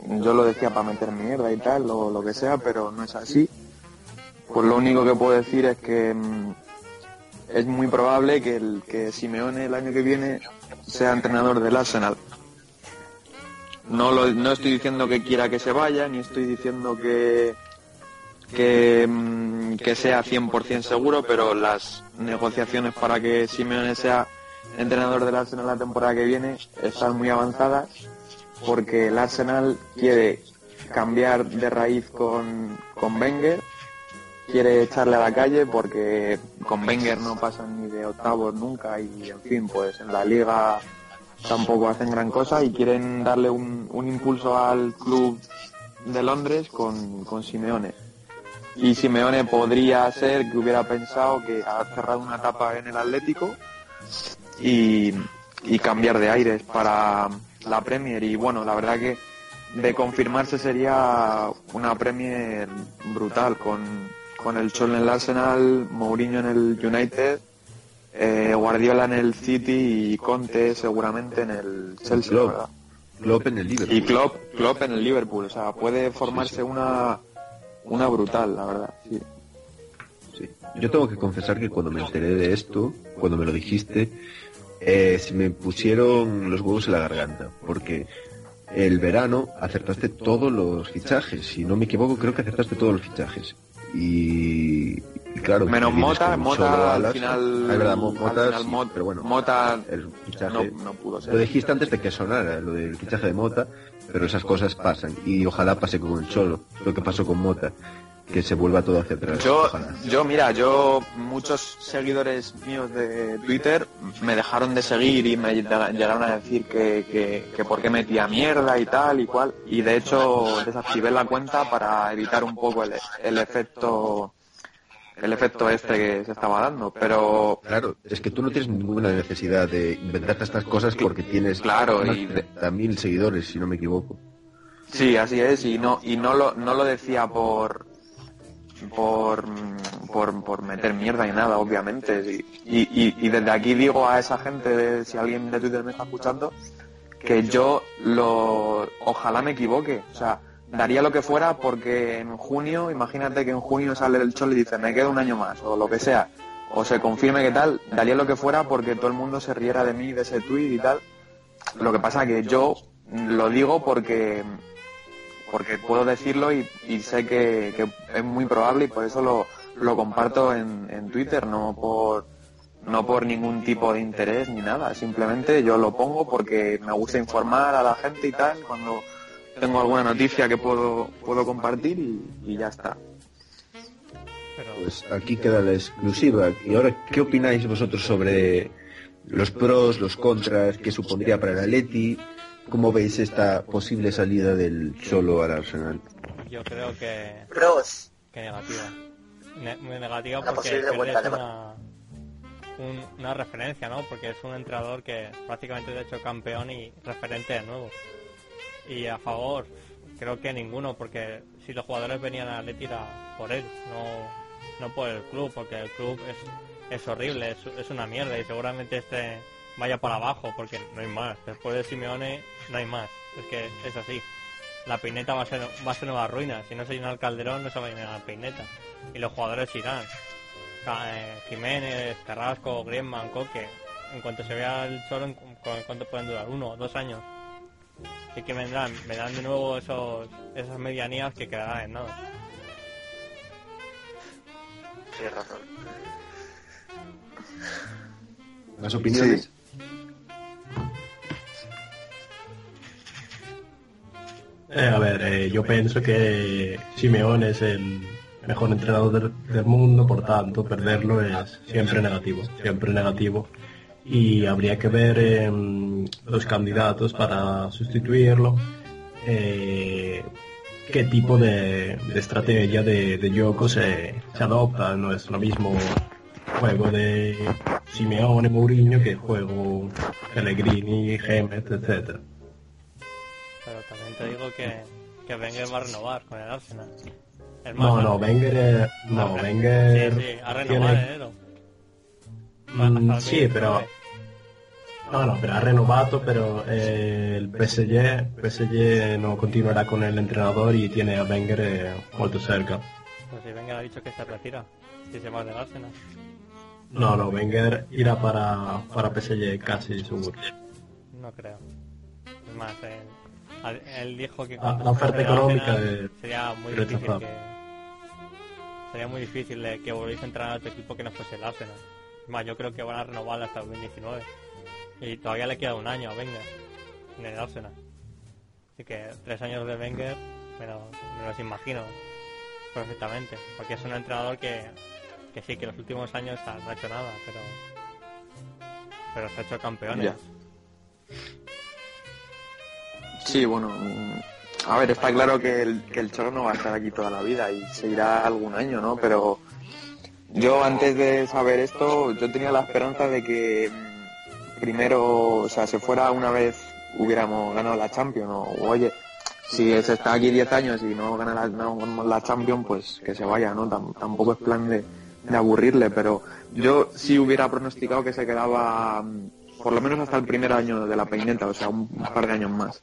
yo lo decía para meter mierda y tal, o lo que sea, pero no es así. Pues lo único que puedo decir es que mm, es muy probable que, el, que Simeone el año que viene sea entrenador del Arsenal. No, lo, no estoy diciendo que quiera que se vaya, ni estoy diciendo que, que, mm, que sea 100% seguro, pero las negociaciones para que Simeone sea entrenador del Arsenal la temporada que viene están muy avanzadas porque el Arsenal quiere cambiar de raíz con, con Wenger, quiere echarle a la calle porque con Wenger no pasan ni de octavos nunca y en fin, pues en la liga tampoco hacen gran cosa y quieren darle un, un impulso al club de Londres con, con Simeone. Y Simeone podría ser que hubiera pensado que ha cerrado una etapa en el Atlético y, y cambiar de aires para la Premier. Y bueno, la verdad que de confirmarse sería una Premier brutal con, con el Cholo en el Arsenal, Mourinho en el United, eh, Guardiola en el City y Conte seguramente en el Chelsea, Klopp. verdad. Klopp en el Liverpool. Y Klopp, Klopp en el Liverpool, o sea, puede formarse una una brutal, la verdad. Sí. Sí. Yo tengo que confesar que cuando me enteré de esto, cuando me lo dijiste, eh, se me pusieron los huevos en la garganta, porque el verano acertaste todos los fichajes, si no me equivoco creo que acertaste todos los fichajes. Y, y claro, Menos Mota, Mota al final, Ah, es verdad, Mo- al Mota, final sí, pero bueno, Mota el fichaje, no, no pudo ser. lo dijiste antes de que sonara, lo del fichaje de Mota, pero esas cosas pasan, y ojalá pase con el Cholo, lo que pasó con Mota, que se vuelva todo hacia atrás. Yo, ojalá. yo, mira, yo, muchos seguidores míos de Twitter me dejaron de seguir y me llegaron a decir que, que, que por qué metía mierda y tal y cual. Y de hecho desactivé la cuenta para evitar un poco el, el efecto, el efecto este que se estaba dando. Pero Claro, es que tú no tienes ninguna necesidad de inventarte estas cosas porque tienes Claro, y- de 30.000 seguidores, si no me equivoco. Sí, así es, y no, y no lo, no lo decía por, por, por, por meter mierda ni nada, obviamente. Y, y, y desde aquí digo a esa gente, de- si alguien de Twitter me está escuchando, que yo lo, ojalá me equivoque. O sea, daría lo que fuera porque en junio, imagínate que en junio sale el Cholo y dice, me quedo un año más, o lo que sea, o se confirme que tal, daría lo que fuera porque todo el mundo se riera de mí, de ese tweet y tal. Lo que pasa que yo lo digo porque porque puedo decirlo y, y sé que, que es muy probable y por eso lo, lo comparto en, en Twitter, no por no por ningún tipo de interés ni nada, simplemente yo lo pongo porque me gusta informar a la gente y tal, cuando tengo alguna noticia que puedo, puedo compartir y, y ya está. Pero Pues aquí queda la exclusiva. Y ahora, ¿qué opináis vosotros sobre los pros, los contras, qué supondría para el Atleti? ¿Cómo veis esta posible salida del Cholo al Arsenal? yo creo que, Pros. que negativa. Ne- muy negativa Una porque de una, un- una referencia, ¿no? Porque es un entrenador que prácticamente de hecho campeón y referente de nuevo. Y a favor, creo que ninguno, porque si los jugadores venían a Atleti era por él, no, no por el club, porque el club es, es horrible, es, es una mierda y seguramente este vaya para abajo, porque no hay más. Después de Simeone no hay más, es que es así. La peineta va a ser, va a ser nueva ruina, si no se llena el calderón no se va a llenar la peineta. Y los jugadores irán. Eh, Jiménez, Carrasco, Griezmann, Coque. En cuanto se vea el solo, en, en cuánto pueden durar, uno o dos años. Así que vendrán, vendrán de nuevo esos, esas medianías que quedarán en nada. Tienes razón. ¿Más opiniones? Eh, a ver, eh, yo pienso que Simeone es el mejor entrenador del, del mundo, por tanto, perderlo es siempre negativo, siempre negativo. Y habría que ver em, los candidatos para sustituirlo, eh, qué tipo de, de estrategia de, de juego se, se adopta. No es lo mismo juego de Simeone, Mourinho, que juego Pellegrini, Gemet, etcétera. Pero también te digo que, que Wenger va a renovar con el Arsenal. No, no, Wenger, eh, no, Wenger Sí, sí, a renovar tiene- en enero. Mm, sì, però 29. no, no, però ha renovato, pero eh, el PSG, PSG no continuará con el entrenador y tiene a Wenger eh, molto cerca. Pues si Wenger ha dicho que se retira, si se va del Arsenal. No, no, Wenger irá para, para PSG casi seguro. No creo. Es más, él, él dijo que La- oferta económica de- sería muy difícil que sería muy difícil de que volviese a entrar a otro equipo que no fuese el Arsenal. Más, yo creo que van a renovar hasta el 2019 y todavía le queda un año a Wenger en el Arsenal. Así que tres años de Wenger me, lo- me los imagino perfectamente, porque es un entrenador que, que sí, que los últimos años ah, no ha hecho nada, pero pero se ha hecho campeones. Sí, bueno, a ver, está claro que el, que el Cholo no va a estar aquí toda la vida y se irá algún año, ¿no? Pero yo antes de saber esto, yo tenía la esperanza de que mm, primero, o sea, se fuera una vez hubiéramos ganado la Champions, o oye, si se está aquí 10 años y no gana la, no ganamos la Champions, pues que se vaya, ¿no? Tam- tampoco es plan de, de aburrirle, pero yo sí hubiera pronosticado que se quedaba mm, por lo menos hasta el primer año de la peineta, o sea, un par de años más.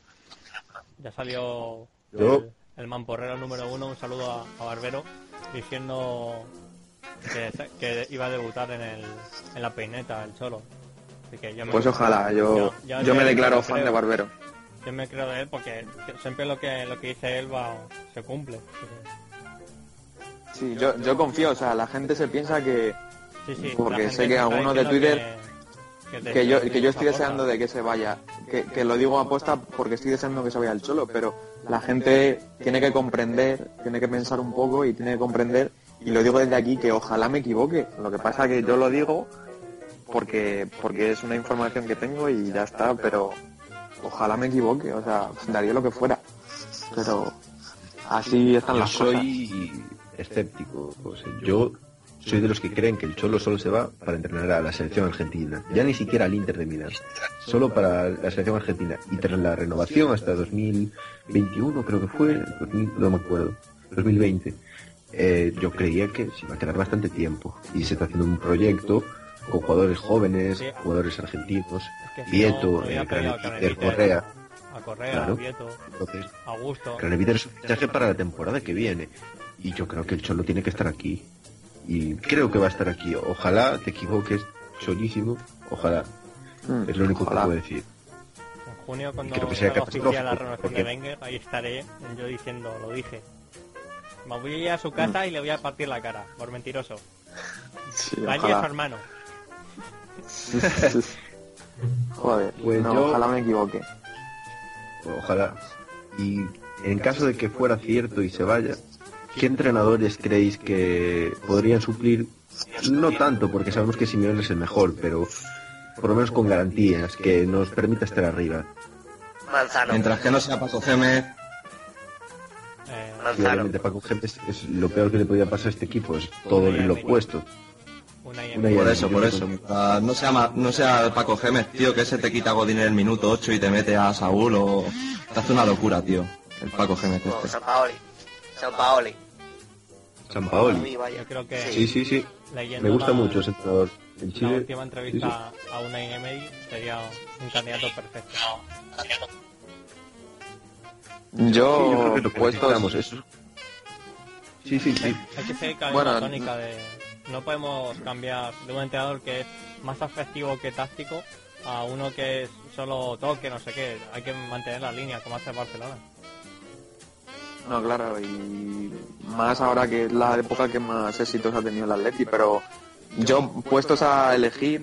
Ya salió el, el mamporrero número uno, un saludo a, a Barbero, diciendo que, iba a debutar en, el, en la peineta, el Cholo. Así que yo me- Pues ojalá, yo, yo- yo me declaro creo. fan de Barbero. Yo me creo de él porque siempre lo que lo que dice él va se cumple. Sí, yo, yo confío, o sea, la gente se piensa que, Sí, sí, Porque sé que algunos de Twitter que, yo, que yo estoy deseando de que se vaya, que, que lo digo aposta porque estoy deseando que se vaya el Cholo, pero la gente tiene que comprender, tiene que pensar un poco y tiene que comprender, y lo digo desde aquí, que ojalá me equivoque. Lo que pasa que yo lo digo porque, porque es una información que tengo y ya está, pero ojalá me equivoque, o sea, daría lo que fuera. Pero así están Yo las cosas. soy escéptico. o sea, yo soy de los que creen que el Cholo solo se va para entrenar a la selección argentina. Ya ni siquiera al Inter de Milán. Solo para la selección argentina. Y tras la renovación hasta 2021, creo que fue, 2000, no me acuerdo, 2020. Eh, yo creía que se iba a quedar bastante tiempo. Y se está haciendo un proyecto con jugadores jóvenes, Sí. jugadores argentinos, Es que si Vieto, no, eh, Craneviter, Correa. A Correa, Claro. a Vieto, Entonces, Augusto. Craneviter es un fichaje para la temporada que viene. Y yo creo que el Cholo tiene que estar aquí. Y creo que va a estar aquí. Ojalá te equivoques, solísimo. Ojalá. Mm, Es lo único ojalá. que puedo decir. En junio, cuando creo que sea oficial la renovación porque- de Wenger, ahí estaré yo diciendo, lo dije. Me voy a ir a su casa y le voy a partir la cara, por mentiroso. Sí, Vaya a su ojalá. hermano. Joder, Pues no, yo- ojalá me equivoque. Ojalá. Y en caso de que fuera cierto y se vaya, ¿qué entrenadores creéis que podrían suplir? No tanto, porque sabemos que Simeone es el mejor, pero por lo menos con garantías, que nos permita estar arriba. Manzano. Mientras que no sea Paco Gémez, Y obviamente Paco Gentes es lo peor que le podía pasar a este equipo, es todo lo opuesto. una Una y por eso, por eso. Mientras no sea, ma- no sea Paco Gémez, tío, que ese te quita Godín en el minuto 8 y te mete a Saúl o... Te hace una locura, tío. El Paco Gémez No, este. San Paoli. San Paoli. San Paoli. Yo creo que Sí, sí, sí. leyendo Me gusta la- mucho ese entrenador. En la Chile. última entrevista a una Emery sería un candidato perfecto. Sí, yo creo Yo, que lo que puestos, eso. Sí, sí, sí. Hay que seguir con Bueno, la tónica de... No podemos cambiar de un entrenador que es más afectivo que táctico a uno que es solo toque, no sé qué. Hay que mantener la línea, como hace Barcelona. No, claro, y más ahora que es la época que más éxitos ha tenido el Atleti, pero yo puestos a elegir,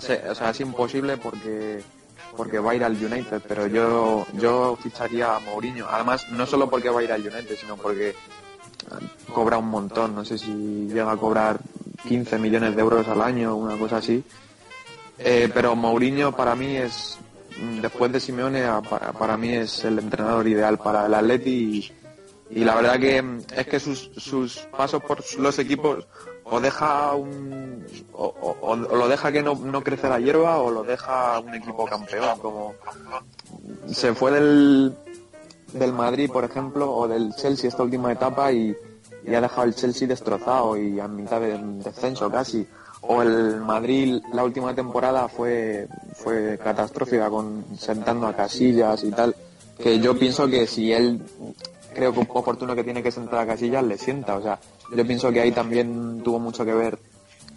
se- o sea, es imposible porque porque va a ir al United, pero yo yo ficharía a Mourinho, además no solo porque va a ir al United, sino porque eh, cobra un montón, no sé si llega a cobrar 15 millones de euros al año, una cosa así. Eh, pero Mourinho para mí es, después de Simeone, para, mí es el entrenador ideal para el Atleti y, y la verdad que es que sus, sus pasos por los equipos o deja un o, lo deja que no, no crece la hierba o lo deja un equipo campeón como se fue del del Madrid por ejemplo o del Chelsea esta última etapa y, y ha dejado el Chelsea destrozado y a mitad de descenso casi. O el Madrid la última temporada fue fue catastrófica con sentando a Casillas y tal que yo pienso que si él creo que un oportuno que tiene que sentar a Casillas le sienta o sea yo pienso que ahí también tuvo mucho que ver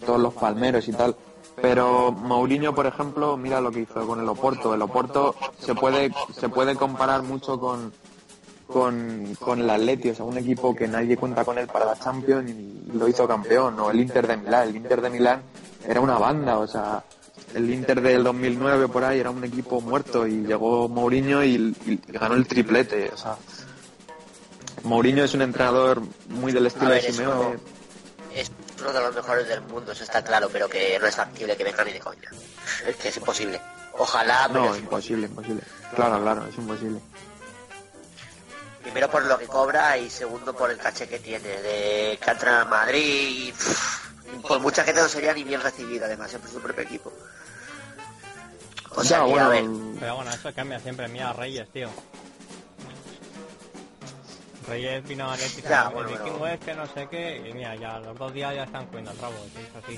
todos los palmeros y tal pero Mourinho por ejemplo mira lo que hizo con el Oporto el Oporto se puede se puede comparar mucho con con, con el Atleti, o sea, un equipo que nadie cuenta con él para la Champions y lo hizo campeón, o el Inter de Milán. El Inter de Milán era una banda, o sea, el Inter del 2009 por ahí era un equipo muerto y llegó Mourinho y, y ganó el triplete, o sea. Mourinho es un entrenador muy del A estilo ver, de es Simeone. uno, es uno de los mejores del mundo, eso está claro, pero que no es factible que venga ni de coña. Es que es imposible. Ojalá, pero No, es imposible, imposible. Claro, claro, es imposible. primero por lo que cobra y segundo por el caché que tiene de que en Madrid y pff, por mucha gente no sería ni bien recibido además por su propio equipo o sea Ya, bueno, a ver Pero bueno, eso cambia siempre. Mira, Reyes, tío. Reyes vino a Atlético, Ya, el bueno, vikingo pero- este, no sé qué, y mira, ya los dos días ya están cogiendo el rabo, sí, es así.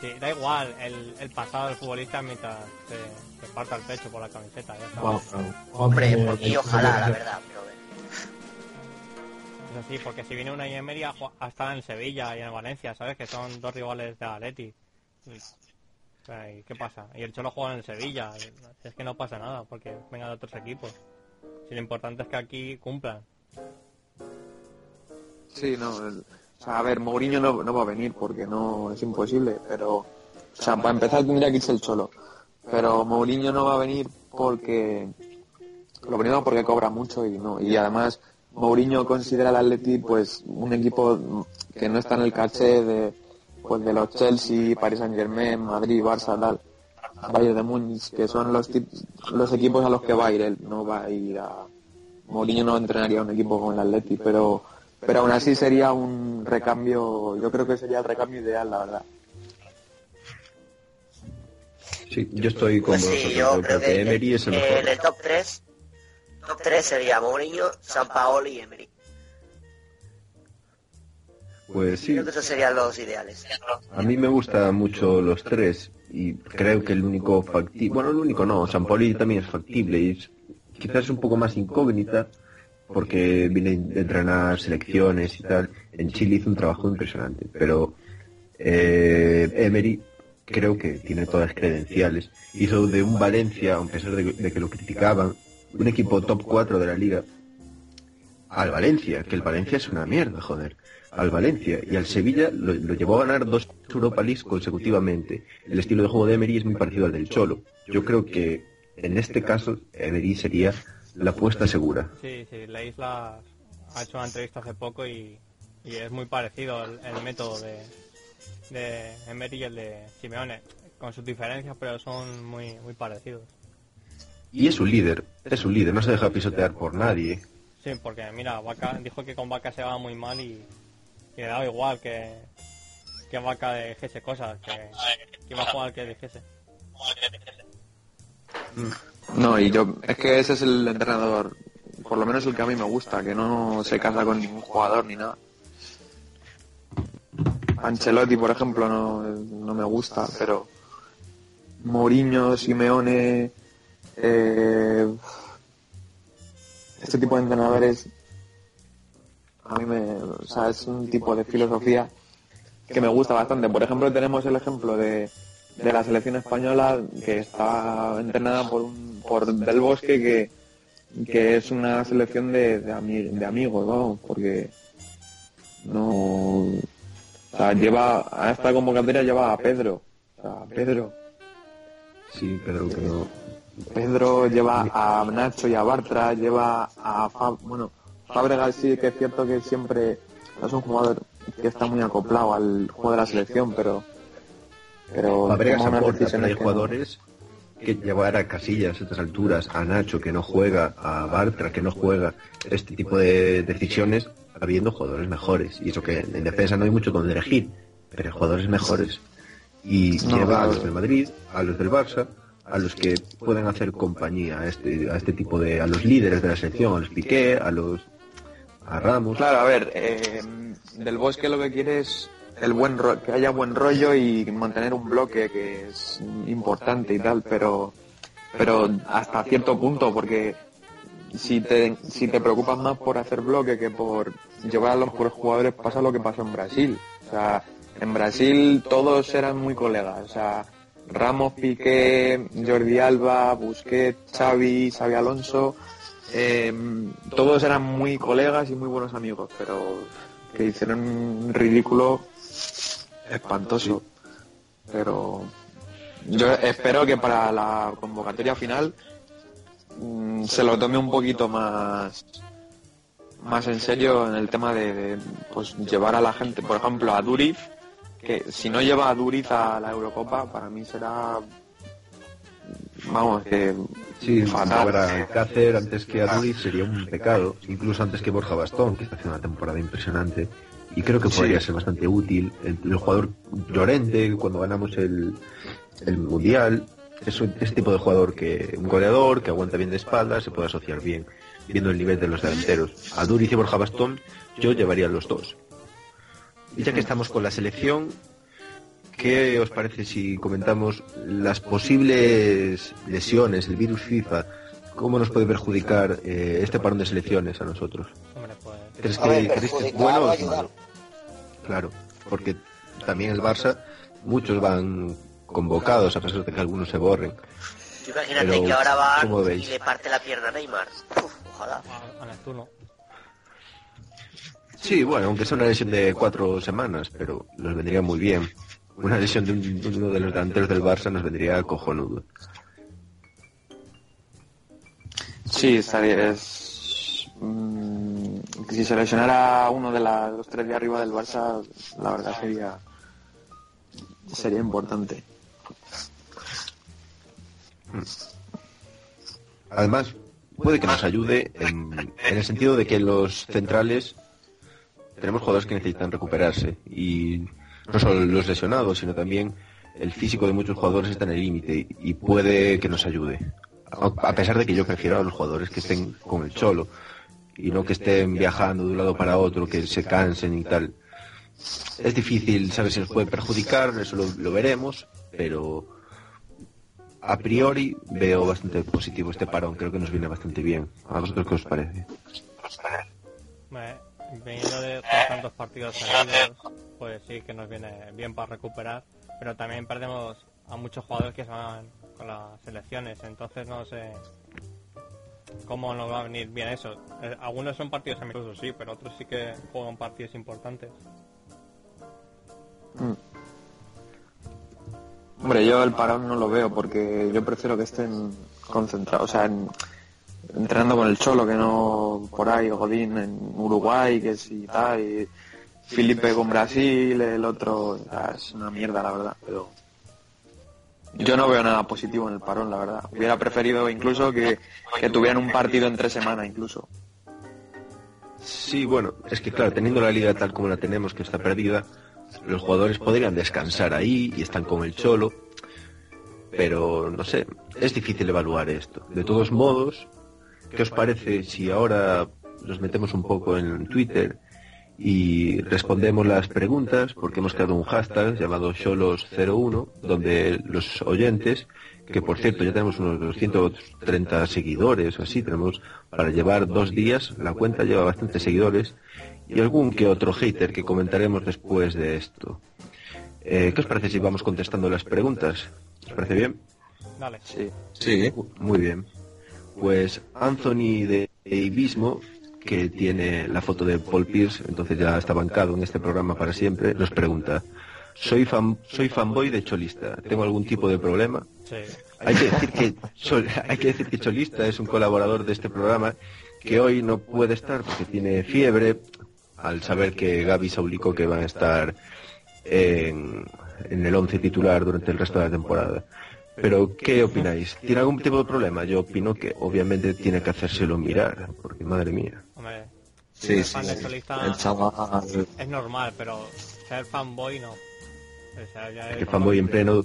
Sí, da igual el, el pasado del futbolista mientras se, se parta el pecho por la camiseta, ya está. Wow, hombre Hombre, por mí ojalá la verdad pero bueno. Es así, porque si viene una Emery a, ju- a estar en Sevilla y en Valencia, ¿sabes? Que son dos rivales de Atleti. Y- ¿y ¿Qué pasa? Y el Cholo juega en Sevilla. Es que no pasa nada porque vengan de otros equipos. Si lo importante es que aquí cumplan. Sí, no. el- o sea, a ver, Mourinho no, no va a venir porque no es imposible, pero. O sea, para empezar tendría que irse el Cholo. Pero Mourinho no va a venir porque. Lo primero porque cobra mucho y no. Y además, Mourinho considera al Atleti pues un equipo que no está en el caché de pues de los Chelsea, Paris Saint Germain, Madrid, Barça, tal. Bayern de Múnich, que son los los equipos a los que va a ir él. No va a ir a. Mourinho no entrenaría un equipo con el Atleti, pero pero aún así sería un recambio, yo creo que sería el recambio ideal, la verdad. Sí, yo estoy con Pues sí, vosotros. yo yo creo creo que que Emery es el mejor. en el top 3 top 3 sería Mourinho, San Paolo y Emery Pues sí, creo que esos serían los ideales a mí me gustan mucho los tres y creo que el único factible, bueno, el único no, San Pauli también es factible y es quizás un poco más incógnita porque viene de entrenar selecciones y tal. En Chile hizo un trabajo impresionante, pero eh, Emery creo que tiene todas las credenciales. Hizo de un Valencia, a pesar de, que lo criticaban, un equipo top 4 de la liga, al Valencia, que el Valencia es una mierda, joder. Al Valencia y al Sevilla lo, lo llevó a ganar dos Europa League consecutivamente. El estilo de juego de Emery es muy parecido al del Cholo. Yo creo que en este caso Emery sería la apuesta segura. Sí, sí, la isla ha hecho una entrevista hace poco y, y es muy parecido el, el método de, de Emery y el de Simeone, con sus diferencias, pero son muy, muy parecidos. Y es un líder, es un líder, no se deja pisotear por nadie. Sí, porque mira, Vaca dijo que con Vaca se va muy mal y, y le daba igual que, que Vaca dijese cosas, que, que iba a jugar que dijese. No, y yo, es que ese es el entrenador, por lo menos el que a mí me gusta, que no se casa con ningún jugador ni nada. Ancelotti, por ejemplo, no, no me gusta, pero Mourinho, Simeone, eh, este tipo de entrenadores, a mí me, o sea, es un tipo de filosofía que me gusta bastante. Por ejemplo, tenemos el ejemplo de, de la selección española que está entrenada por un, por Del Bosque que, que es una selección de, de, ami- de amigos, vamos, porque no, o sea, lleva, a esta convocatoria lleva a Pedro, o sea, a Pedro, Sí, Pedro. Pedro lleva a Nacho y a Bartra, lleva a Fab, bueno, Fábregas sí que es cierto que siempre es un jugador que está muy acoplado al juego de la selección, pero pero unas aporta, pero hay que no- jugadores que llevar a Casillas a estas alturas, a Nacho que no juega, a Bartra que no juega, este tipo de decisiones habiendo jugadores mejores. Y eso que en defensa no hay mucho donde elegir, pero jugadores mejores. Y No, lleva a los del Madrid, a los del Barça, a los que pueden hacer compañía a este, a este tipo de, a los líderes de la selección, a los Piqué, a los, a Ramos. Claro, a ver, eh, del Bosque lo que quiere es el buen ro- que haya buen rollo y mantener un bloque que es importante y tal, pero pero hasta cierto punto porque si te si te preocupas más por hacer bloque que por llevar a los jugadores pasa lo que pasó en Brasil. O sea, en Brasil todos eran muy colegas, o sea, Ramos, Piqué, Jordi Alba, Busquets, Xavi, Xavi Alonso, eh, todos eran muy colegas y muy buenos amigos, pero que hicieron un ridículo espantoso. Pero yo espero que para la convocatoria final mm, se lo tome un poquito más más en serio en el tema de, de, pues llevar a la gente, por ejemplo, a Duriz, que si no lleva a Duriz a la Eurocopa, para mí será vamos que Sí, fatal. para Alcácer antes que a Duriz sería un pecado, incluso antes que Borja Bastón, que está haciendo una temporada impresionante. Y creo que Sí. podría ser bastante útil. El, el jugador Llorente, cuando ganamos el, el Mundial, es un- ese tipo de jugador que, un goleador, que aguanta bien de espaldas, se puede asociar bien, viendo el nivel de los delanteros. A Duriz y Borja Bastón, yo llevaría los dos. Y ya que estamos con la selección, ¿Qué os parece si comentamos las posibles lesiones, el virus FIFA? ¿Cómo nos puede perjudicar eh, este parón de selecciones a nosotros? Pues ¿Crees que, ver, crees que es bueno o es malo? Claro, porque también el Barça, muchos van convocados, a pesar de que algunos se borren. Imagínate Pero, que ahora va ¿cómo y veis? le parte la pierna a Neymar. Uf, ojalá. a. Sí, bueno, aunque sea una lesión de cuatro semanas, pero nos vendría muy bien. Una lesión de, un- de uno de los delanteros del Barça nos vendría cojonudo. Sí, estaría, es, mm, si se lesionara uno de la- los tres de arriba del Barça, la verdad sería sería importante. Además, puede que nos ayude en, el sentido de que los centrales tenemos jugadores que necesitan recuperarse y no solo los lesionados, sino también el físico de muchos jugadores está en el límite y puede que nos ayude. A pesar de que yo prefiero a los jugadores que estén con el cholo y no que estén viajando de un lado para otro, que se cansen y tal. Es difícil saber si nos puede perjudicar, eso lo, veremos, pero a priori veo bastante positivo este parón, creo que nos viene bastante bien. ¿A vosotros qué os parece? Hombre, Viniendo de tantos partidos seguidos, pues sí que nos viene bien para recuperar, pero también perdemos a muchos jugadores que se van con las selecciones, entonces no sé ¿cómo nos va a venir bien eso? Eh, algunos son partidos amistosos, sí, pero otros sí que juegan partidos importantes. Hombre, yo el parón no lo veo porque yo prefiero que estén concentrados, o sea, en- entrenando con el Cholo, que no por ahí, Godín en Uruguay, que sí tal, y Felipe con Brasil, el otro, o sea, es una mierda la verdad, pero yo no veo nada positivo en el parón, la verdad. Hubiera preferido incluso que, tuvieran un partido en tres semanas incluso. Sí, bueno, es que claro, teniendo la liga tal como la tenemos, que está perdida, los jugadores podrían descansar ahí y están con el cholo, pero no sé, es difícil evaluar esto. De todos modos, ¿qué os parece si ahora nos metemos un poco en Twitter y respondemos las preguntas? Porque hemos creado un hashtag llamado Cholos01, donde los oyentes, que por cierto ya tenemos unos 230 seguidores o así, tenemos para llevar dos días, la cuenta lleva bastantes seguidores y algún que otro hater que comentaremos después de esto. Eh, ¿Qué os parece si vamos contestando las preguntas? ¿Os parece bien? Dale. Sí. Sí. Muy bien. Pues Anthony de Ibismo, que tiene la foto de Paul Pierce, entonces ya está bancado en este programa para siempre, nos pregunta, soy fan, soy fanboy de Cholista, ¿tengo algún tipo de problema? Sí. Hay que decir que hay que decir que Cholista es un colaborador de este programa que hoy no puede estar porque tiene fiebre al saber que Gaby Saulico que van a estar en, en el once titular durante el resto de la temporada. Pero, ¿qué opináis? ¿Tiene algún tipo de problema? Yo opino que obviamente tiene que hacérselo mirar, porque madre mía. Hombre, Sí, sí, fan de sí. solista El chaval... es normal, pero ser fanboy no. O sea, ya Que fanboy en pleno,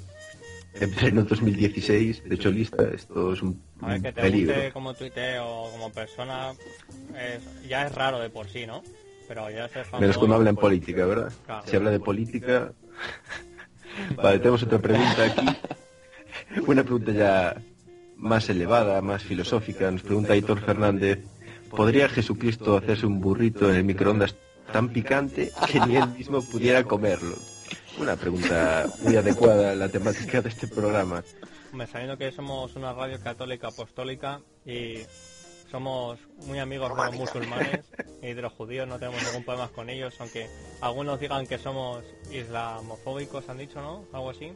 en pleno 2016 de Cholista, esto es un, A ver, un que te peligro. guste como tuiteo o como persona es- ya es raro de por sí, ¿no? Pero ya ser fanboy... Menos cuando habla en política, ¿verdad? Claro. Si habla de política... vale, tenemos otra pregunta aquí. Una pregunta ya más elevada, más filosófica. Nos pregunta Aitor Fernández, ¿podría Jesucristo hacerse un burrito en el microondas tan picante que ni él mismo pudiera comerlo? Una pregunta muy adecuada a la temática de este programa. Hombre, sabiendo que somos una radio católica apostólica y somos muy amigos de los musulmanes y de los judíos, no tenemos ningún problema con ellos, aunque algunos digan que somos islamofóbicos, han dicho, ¿no? Algo así.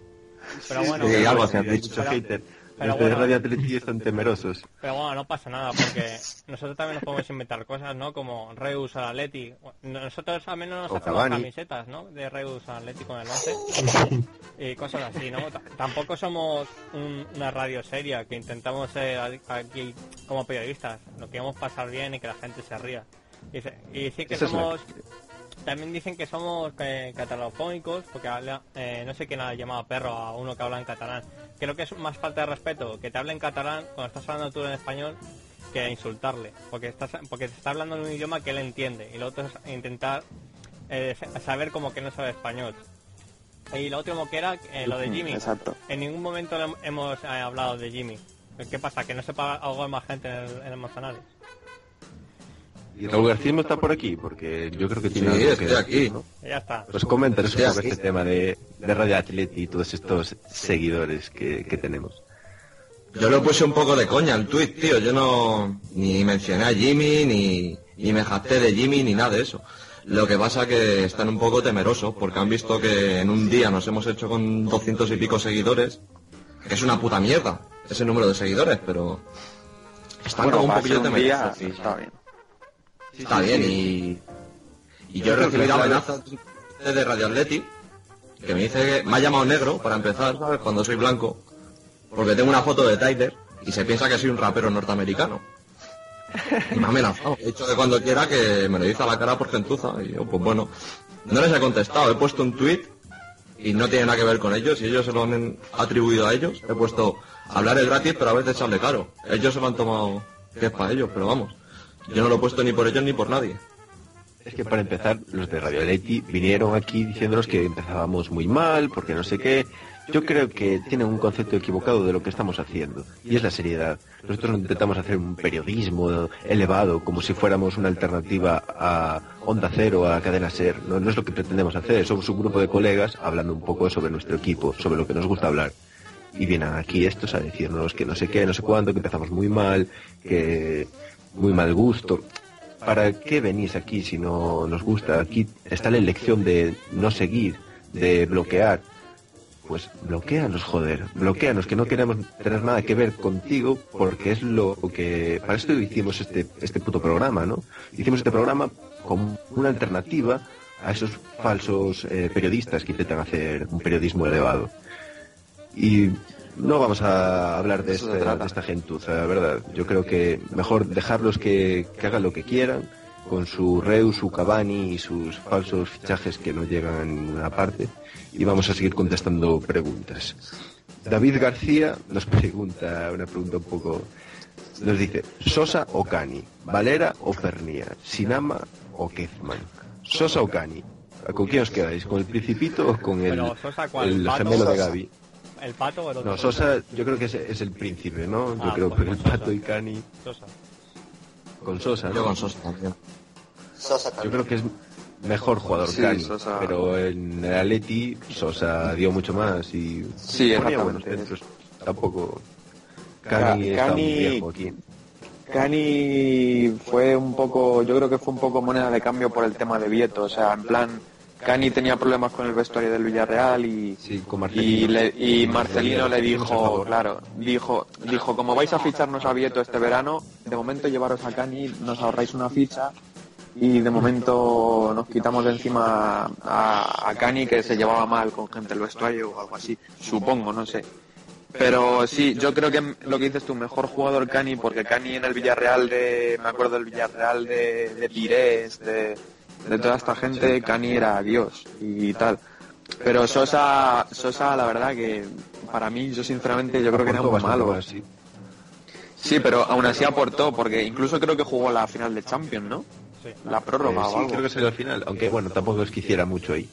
Pero bueno, Sí, algo así han dicho. Pero- hater. Pero Los de bueno. Radio Atleti están temerosos. pero bueno, no pasa nada, porque nosotros también nos podemos inventar cosas, ¿no? Como Reus al Atleti. Nosotros al menos nos Cavani. camisetas, ¿no? De Reus al Atleti con el 11. y cosas así, ¿no? Tampoco somos un- una radio seria que intentamos ser aquí como periodistas. Lo queremos pasar bien y que la gente se ría. Y, y sí que es somos... También dicen que somos eh, catalofónicos, porque habla, eh, no sé quién ha llamado perro a uno que habla en catalán. Creo que es más falta de respeto que te hable en catalán cuando estás hablando tú en español que insultarle, porque estás porque te está hablando en un idioma que él entiende y lo otro es intentar eh, sa- saber como que no sabe español. Y lo último que era eh, lo de Jimmy. Exacto. En ningún momento hemos hablado de Jimmy. ¿Qué pasa? ¿Que no sepa algo más gente en el, en el Manzanares? ¿Y Raúl García no está por aquí? Porque yo creo que tiene Sí, algo que aquí. decir, ¿no? Y ya está. Pues coméntanos un Sí, poco así. este tema de, de Radio Atleti y todos estos seguidores que, que tenemos. Yo lo puse un poco de coña el tuit, tío. Yo no ni mencioné a Jimmy, ni, ni me jacté de Jimmy, ni nada de eso. Lo que pasa que están un poco temerosos porque han visto que en un día nos hemos hecho con 200 y pico seguidores, que es una puta mierda ese número de seguidores, pero están Bueno, como un poquillo ser un día, temerosos. sí, está bien. Está bien, y, y yo he recibido amenazas de Radio Atleti, que me dice que me ha llamado negro para empezar, ¿sabes? Cuando soy blanco, porque tengo una foto de Tyler y se piensa que soy un rapero norteamericano. Y me ha amenazado. He dicho que cuando quiera que me lo dice a la cara por gentuza. Y yo, pues bueno, no les he contestado. He puesto un tweet y no tiene nada que ver con ellos y ellos se lo han atribuido a ellos. He puesto hablar es gratis, pero a veces sale caro. Ellos se lo han tomado que es para ellos, pero vamos. Yo no lo he puesto ni por ellos ni por nadie. Es que para empezar, los de Radio Atleti vinieron aquí diciéndonos que empezábamos muy mal, porque no sé qué. Yo creo que tienen un concepto equivocado de lo que estamos haciendo, y es la seriedad. Nosotros no intentamos hacer un periodismo elevado, como si fuéramos una alternativa a Onda Cero, a Cadena Ser. No, no es lo que pretendemos hacer, somos un grupo de colegas hablando un poco sobre nuestro equipo, sobre lo que nos gusta hablar. y vienen aquí estos a decirnos que no sé qué, no sé cuánto, que empezamos muy mal, que muy mal gusto. ¿Para qué venís aquí si no nos gusta? Aquí está la elección de no seguir, de bloquear. Pues bloqueanos, joder, bloqueanos, que no queremos tener nada que ver contigo porque es lo que... Para esto hicimos este, este puto programa, ¿no? Hicimos este programa como una alternativa a esos falsos eh, periodistas que intentan hacer un periodismo elevado. Y no vamos a hablar de, este- de esta gentuza, la verdad. Yo creo que mejor dejarlos que, que hagan lo que quieran con su Reus, su Cavani y sus falsos fichajes que no llegan a ninguna parte. Y vamos a seguir contestando preguntas. David García nos pregunta una pregunta un poco... Nos dice, Sosa o Cani, Valera o Pernía, Sinama o Kezman. Sosa o Cani. ¿Con quién os quedáis? ¿Con el Principito o con el, Pero Sosa, ¿cuál? el gemelo de. Gaby? ¿El pato o el otro? No, Sosa yo creo que es, es el príncipe, ¿no? Yo Ah, creo que el Pato Sosa. y Cani Sosa. con Sosa, ¿no? Yo con Sosa también. Sosa Yo también. creo que es mejor jugador Sí, Cani, Sosa. pero en el Atleti Sosa dio mucho más y Sí, ponía buenos centros. Tampoco Cani Ca- está muy viejo aquí. Cani fue un poco, yo creo que fue un poco moneda de cambio por el tema de Vieto, o sea, en plan, Cani tenía problemas con el vestuario del Villarreal y, Sí, con y, Marcelino. le- y Marcelino le Hicimos el dijo, claro, dijo, dijo, como vais a ficharnos a Vieto este verano, de momento llevaros a Cani, nos ahorráis una ficha y de momento nos quitamos de encima a, a Cani que se llevaba mal con gente del vestuario o algo así, supongo, no sé. Pero sí, yo creo que lo que dices tú, mejor jugador Cani, porque Cani en el Villarreal de, me acuerdo del Villarreal de, de Pires, de, de toda esta gente, Cani era Dios y tal. Pero Sosa, Sosa, la verdad que para mí, yo sinceramente, yo creo que era muy malo. sí. Sí, pero aún así aportó, porque incluso creo que jugó la final de Champions, ¿no? Sí. La prórroga Eh, o sí, algo. creo que salió al final, aunque bueno, tampoco es que hiciera mucho ahí.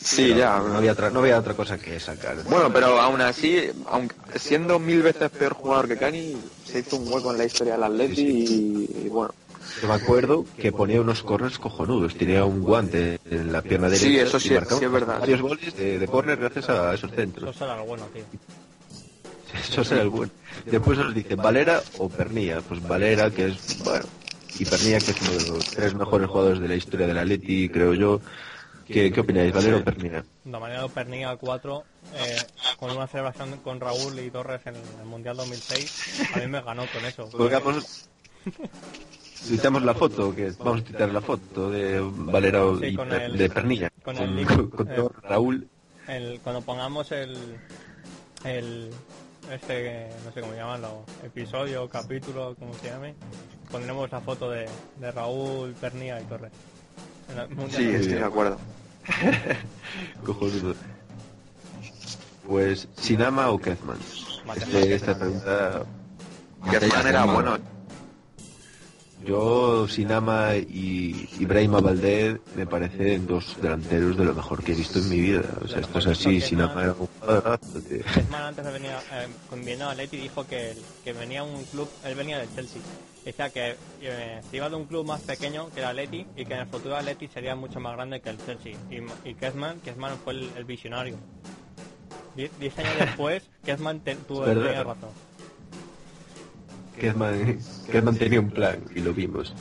Sí, Pero ya. No había, otra, no había otra cosa que sacar. Bueno, pero aún así, aunque siendo mil veces peor jugador que Cani, se hizo un hueco en la historia del Atleti y, y bueno. Yo me acuerdo que ponía unos corners cojonudos, tenía un guante en la pierna derecha. Sí, eso y sí, marcaba sí es verdad. Varios goles de, de gracias a esos centros. Sosa era el bueno, tío. Eso será el bueno. Después nos dice Valera o Pernilla. Pues Valera, que es, bueno, y Pernilla, que es uno de los tres mejores jugadores de la historia del Atleti, creo yo. ¿Qué, qué opináis, Valera o Pernilla? De manera Pernilla 4, eh, con una celebración con Raúl y Torres en el Mundial 2006, a mí me ganó con eso. Colgamos, tuiteamos la foto, que vamos a tuitear la foto de Valera Sí, y con Per- el- de Pernilla. con Con, el con- con eh. Raúl. El, cuando pongamos el, el este no sé cómo llamarlo episodio capítulo como se llame pondremos la foto de, de Raúl Pernilla y Torres Sí, 2006. estoy de acuerdo. Cojonudo. Pues, Sinama o Kezman. Este- esta pregunta Germán era bueno. Yo, Sinama y Ibrahima Valdez me parecen dos delanteros de lo mejor que he visto en mi vida. O sea, esto es así, Sinama era un. Griezmann antes de venir eh, con vino a Leti dijo que, que venía un club, él venía del Chelsea. Decía que eh, se iba de un club más pequeño que era Leti y que en el futuro Leti sería mucho más grande que el Chelsea. Y, y Kezman, Kezman fue el, el visionario. Die- Diez años después, Kezman te- tuvo Es Kezman tenía un plan y lo vimos.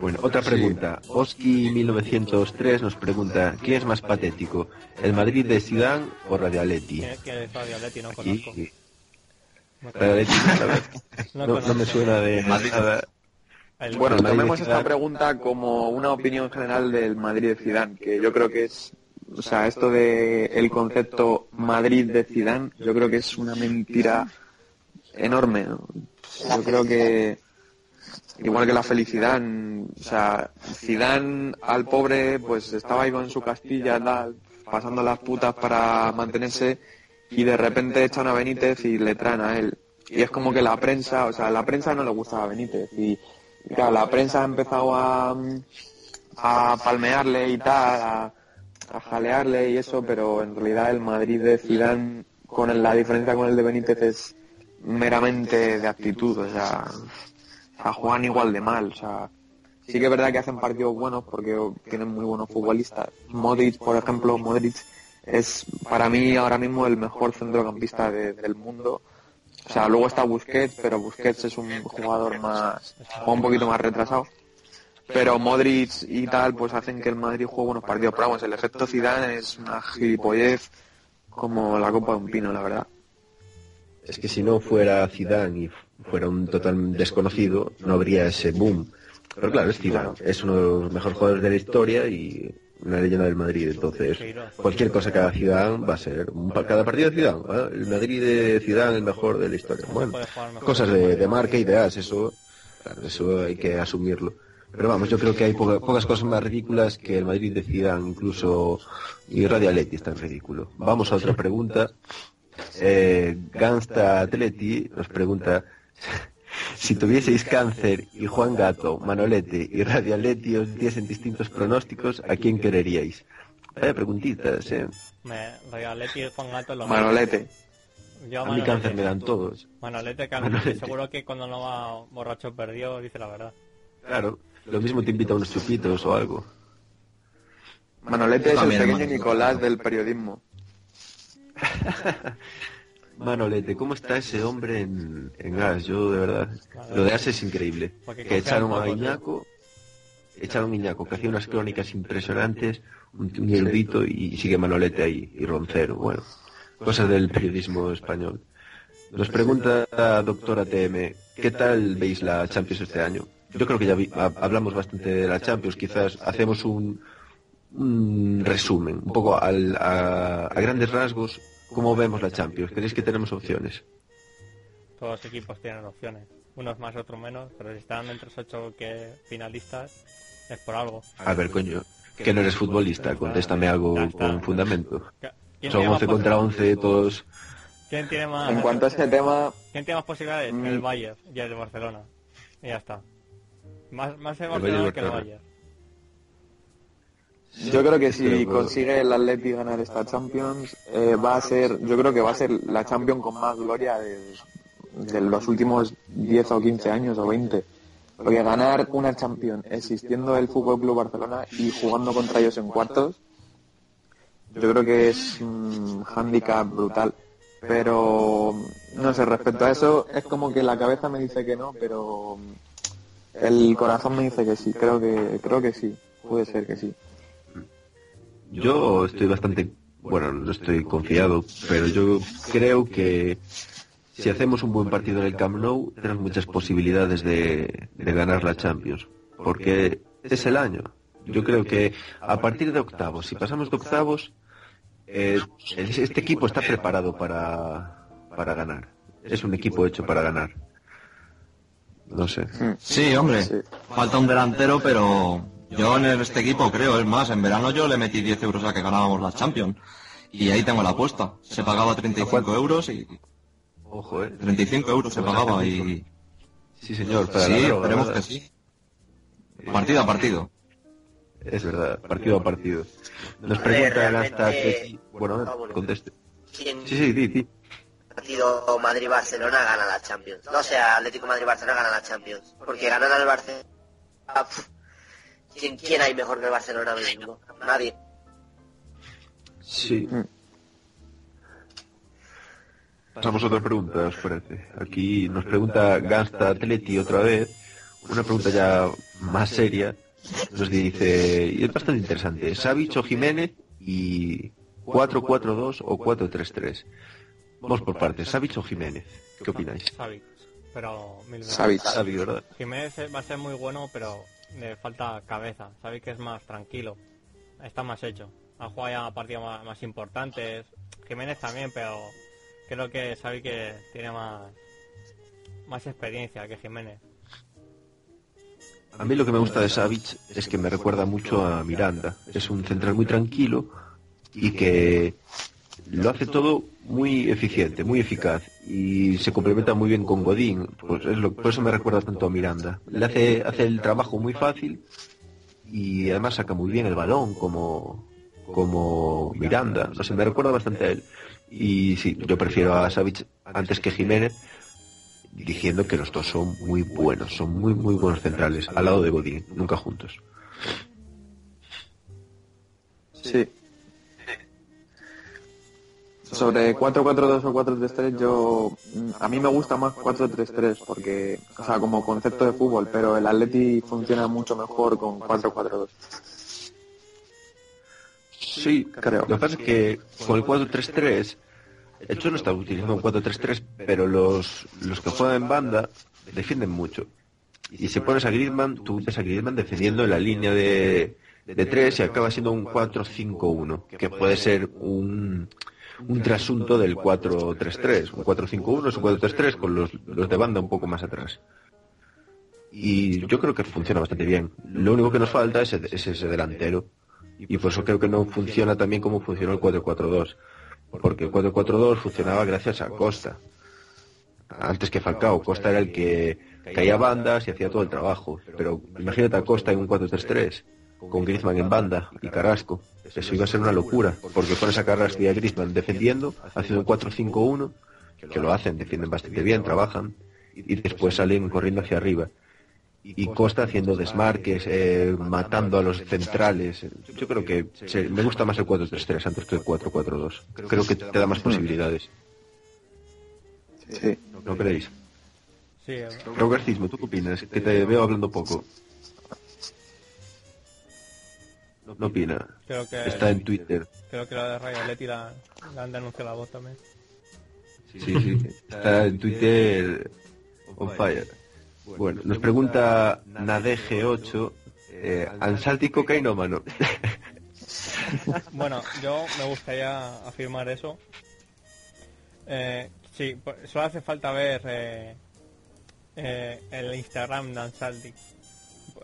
Bueno, otra pregunta. Oski1903 nos pregunta, ¿quién es más patético? ¿El Madrid de Zidane o Radialetti? ¿Quién es que? No conozco. Radialetti, la verdad, no no, no me suena de nada. Bueno, tomemos esta pregunta como una opinión general del Madrid de Zidane, que yo creo que es, o sea, esto de el concepto Madrid de Zidane, yo creo que es una mentira enorme. ¿no? Yo creo que igual que la felicidad, o sea, Zidane al pobre pues estaba ahí con su Castilla tal, pasando las putas para mantenerse y de repente echan a Benítez y le traen a él. Y es como que la prensa, o sea, a la prensa no le gustaba Benítez y y claro, la prensa ha empezado a, a palmearle y tal, a, a jalearle y eso, pero en realidad el Madrid de Zidane con el- la diferencia con el de Benítez es meramente de actitud, o sea, juegan igual de mal, o sea, sí que es verdad que hacen partidos buenos porque tienen muy buenos futbolistas. Modric, por ejemplo, Modric es para mí ahora mismo el mejor centrocampista de- del mundo. O sea, luego está Busquets, pero Busquets es un jugador más, un poquito más retrasado. Pero Modric y tal, pues hacen que el Madrid juegue buenos partidos. Pero vamos, el efecto Zidane es una gilipollez como la copa de un pino, la verdad. Es que si no fuera Zidane y fuera un total desconocido, no habría ese boom. Pero claro, es Zidane, es uno de los mejores jugadores de la historia y una leyenda del Madrid. Entonces, cualquier cosa que haga Zidane va a ser un cada partido de Zidane. El Madrid de Zidane el mejor de la historia. Bueno, cosas de, de marca y eso, eso hay que asumirlo. Pero vamos, yo creo que hay poca- pocas cosas más ridículas que el Madrid de Zidane, incluso y Radio Atleti es tan ridículo. Vamos a otra pregunta. Eh, Gansta Atleti nos pregunta si tuvieseis cáncer y Juan Gato, Manolete y Radio Atleti os diesen distintos pronósticos, ¿a quién quereríais? Vaya preguntitas, eh. Me y Juan Gato lo Manolete. Yo A mí Manolete. cáncer me dan todos. Manolete, que Manolete. seguro que cuando no va borracho perdió, dice la verdad. Claro, lo mismo te invita a unos chupitos o algo. Manolete es el pequeño. Nicolás del periodismo. Manolete, ¿cómo está ese hombre en, en gas? Yo, de verdad, lo de As es increíble. Que echaron a tío. Iñaco, echaron a Iñaco, que hacía unas crónicas impresionantes, un, un erudito, y sigue Manolete ahí, y Roncero, bueno, cosas del periodismo español. Nos pregunta la doctora TM, ¿qué tal veis la Champions este año? Yo creo que ya vi- ha- hablamos bastante de la Champions, quizás hacemos un, un resumen, un poco al- a, a grandes rasgos, ¿cómo vemos la Champions? ¿Creéis que tenemos opciones? Todos los equipos tienen opciones. Unos más, otros menos, pero si están entre los ocho que finalistas, es por algo. A ver, coño, que no eres futbolista, contéstame algo con fundamento. ¿Quién Son tiene más 11 contra posi- 11 todos... ¿Quién tiene más, En cuanto a este tema, ¿Quién tiene más posibilidades? Mm. El Bayern y el Barcelona. Y ya está. Más, más el El Bayern y Barcelona que el Barcelona. Bayern. Yo creo que si Pero- consigue el Atleti ganar esta Champions, eh, va a ser, yo creo que va a ser la Champions con más gloria de, de los últimos 10 o 15 años o 20. Porque ganar una Champions existiendo el Fútbol Club Barcelona y jugando contra ellos en cuartos, yo creo que es un handicap brutal. Pero, no sé, respecto a eso, es como que la cabeza me dice que no, pero el corazón me dice que sí. Creo que, creo que sí. Puede ser que sí. Yo estoy bastante, bueno, no estoy confiado, pero yo creo que si hacemos un buen partido en el Camp Nou, tenemos muchas posibilidades de, de ganar la Champions, porque es el año. Yo creo que a partir de octavos, si pasamos de octavos, eh, este equipo está preparado para, para ganar. Es un equipo hecho para ganar. No sé. Sí, hombre, falta un delantero, pero yo en este equipo creo, es más, en verano yo le metí 10 euros a que ganábamos la Champions. Y ahí tengo la apuesta. Se pagaba 35 euros y... Ojo, eh. 35 euros se pagaba y... Sí, señor, para sí, droga, esperemos ¿verdad? que sí. Partido a partido. Es verdad, partido a partido. Nos A ver, pregunta realmente- hasta que... Bueno, conteste. ¿Quién Sí, sí, di, di. partido Madrid-Barcelona gana la Champions? No, o sea, Atlético Madrid-Barcelona gana la Champions. Porque ganan al Barcelona. ¿Quién, ¿Quién hay mejor que el Barcelona ahora mismo? Nadie. Sí. Pasamos a otra pregunta, ¿os parece? Aquí nos pregunta Gansta Atleti otra vez, una pregunta ya más seria. Nos dice, y es bastante interesante, Savic o Jiménez y 4-4-2 o 4-3-3. Vamos por partes, Savic o Jiménez, ¿qué opináis? Savic. Pero mil veces. Savic. Savic, ¿verdad? Jiménez va a ser muy bueno, pero le falta cabeza. Savic es más tranquilo. Está más hecho. Ha jugado ya partidos más, más importantes. Jiménez también, pero creo que Savic que tiene más, más experiencia que Jiménez. A mí lo que me gusta de Savic es que me recuerda mucho a Miranda. Es un central muy tranquilo y que lo hace todo muy eficiente, muy eficaz y se complementa muy bien con Godín. Pues es lo, por eso me recuerda tanto a Miranda. Le hace, hace el trabajo muy fácil y además saca muy bien el balón como, como Miranda. No me recuerda bastante a él. Y sí, yo prefiero a Savic antes que Jiménez diciendo que los dos son muy buenos, son muy muy buenos centrales, al lado de Godín, nunca juntos. Sí. Sobre 4-4-2 o 4-3-3 yo mm, a mí me gusta más 4-3-3 porque o sea como concepto de fútbol pero el Atleti funciona mucho mejor con 4-4-2 Sí, creo. Lo que pasa es que con el 4-3-3, el Cholo está utilizando un 4-3-3, pero los, los que juegan en banda defienden mucho. Y si pones a Griezmann, tú ves a Griezmann defendiendo en la línea de, de 3 y acaba siendo un 4-5-1, que puede ser un, un trasunto del 4-3-3. Un 4-5-1 es un 4-3-3 con los, los de banda un poco más atrás. Y yo creo que funciona bastante bien. Lo único que nos falta es, es ese delantero. Y por eso creo que no funciona tan bien como funcionó el 4-4-2. Porque el 4-4-2 funcionaba gracias a Costa. Antes que Falcao, Costa era el que caía bandas y hacía todo el trabajo. Pero imagínate a Costa en un 4-3-3, con Griezmann en banda y Carrasco. Eso iba a ser una locura, porque pones a Carrasco y a Griezmann defendiendo, haciendo un 4-5-1, que lo hacen, defienden bastante bien, trabajan, y después salen corriendo hacia arriba y Costa haciendo desmarques, eh, matando a los centrales. Yo creo que se- me gusta más el 4-3-3 antes que el 4-4-2. Creo que te da más posibilidades. sí ¿No creéis? Sí, Robertismo, ¿tú qué opinas? Que te veo hablando poco. No opina. creo que Está en Twitter. creo que la de Rayo Atleti la, la han denunciado la voz también. Sí, sí. Está en Twitter on fire. Bueno, nos pregunta Nadege8, eh, Ansalti cocainómano. Bueno, yo me gustaría afirmar eso. Eh, sí, pues, solo hace falta ver eh, eh, el Instagram de Ansaldi.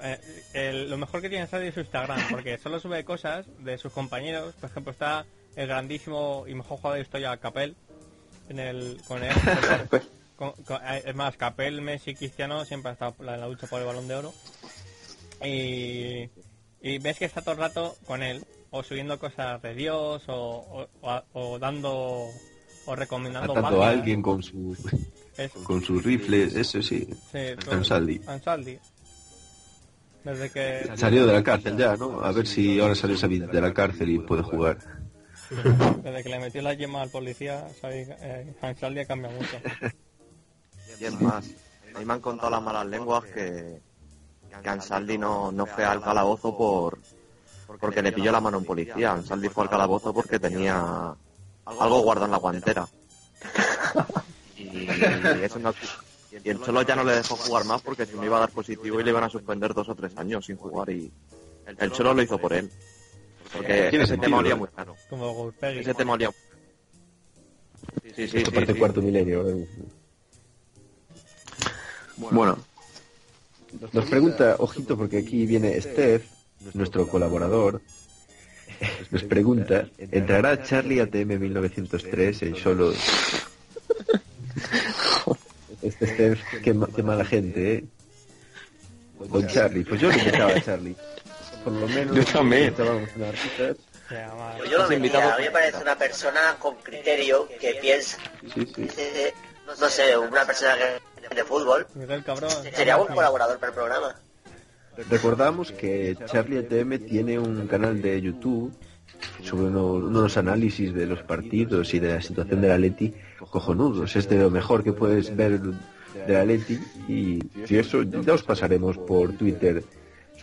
Eh, el- lo mejor que tiene Ansaldi es su Instagram, porque solo sube cosas de sus compañeros. Por ejemplo, está el grandísimo y mejor jugador de historia, Capel, en el, con él. Con- con- eh, es más, Capel, Messi, Cristiano siempre ha estado en la lucha por el balón de oro. Y, y ves que está todo el rato con él, o subiendo cosas de Dios, o, o- o- o dando, o recomendando Atando a alguien con Es- con sus rifles, eso sí. sí, Ansaldi. Ansaldi. Desde que, Salió de la cárcel ya, ¿no? A ver si ahora sale Sabid de la cárcel y puede jugar. desde que le metió la yema al policía, sabéis, eh, Ansaldi ha cambiado mucho. Y es más, a mí me han contado las malas lenguas que, que Ansaldi no, no fue al calabozo por porque le pilló la mano a un policía. Ansaldi fue al calabozo porque tenía algo guardado en la guantera. Y, eso no- y el Cholo ya no le dejó jugar más porque si no iba a dar positivo y le iban a suspender dos o tres años sin jugar y el Cholo lo hizo por él. Porque Tiene ese sentido, tema olía ¿eh? muy caro. Como. Ese tema olía Sí, sí, sí. Parte sí. cuarto milenio. ¿eh? bueno Nos pregunta, ojito, porque aquí viene Steph, nuestro colaborador. Nos pregunta, ¿entrará Charlie ATM 1903 en solo... Este Steph, qué, ma- qué mala gente, ¿eh? Con Charlie, pues yo le invitaba a Charlie. Por lo menos... Yo también. Pues yo lo metía, a mí me parece una persona con criterio que piensa, Sí, sí. eh, no sé, una persona que de fútbol. Miguel Cabrón. Sería un colaborador para el programa. Recordamos que Charlie ATM tiene un canal de YouTube sobre uno- unos análisis de los partidos y de la situación de la Leti cojonudos. Es de lo mejor que puedes ver de la Leti y, y eso ya os pasaremos por Twitter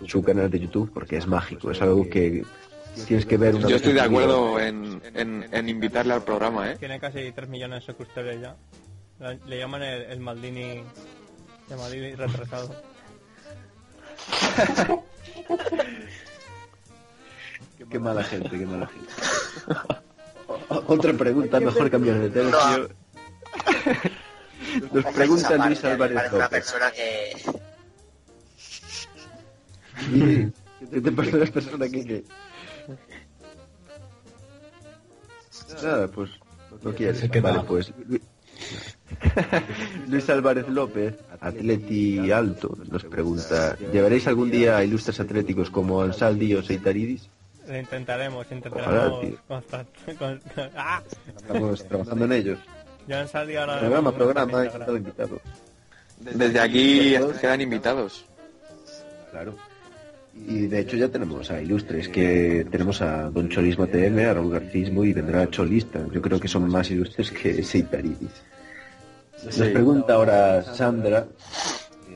su canal de YouTube porque es mágico, es algo que tienes que ver una yo estoy de acuerdo en, en, en invitarle al programa eh Tiene casi 3 millones de suscriptores ya. Le, le llaman el, el Maldini. El Maldini retrasado. Qué mala gente, qué mala gente. Otra pregunta, mejor cambiar de tema. Nos pregunta Luis parte, Álvarez parece una López. persona que ¿Qué te parece la persona que, que... Nada, pues no quieres. Se queda. Vale, pues Lu- Luis Álvarez López, atleti alto, nos pregunta ¿Llevaréis algún día a ilustres atléticos como Ansaldi o Seitaridis? Lo intentaremos, intentaremos. con- con- ¡Ah! Estamos trabajando en ellos. Ya han salido ahora. Programa, en programa, estado invitado. desde aquí quedan invitados Claro. Y de hecho ya tenemos a ilustres, que tenemos a Don Cholismo TM, a Raúl Garcismo y vendrá Cholista. Yo creo que son más ilustres que Seitaridis. Nos pregunta ahora Sandra,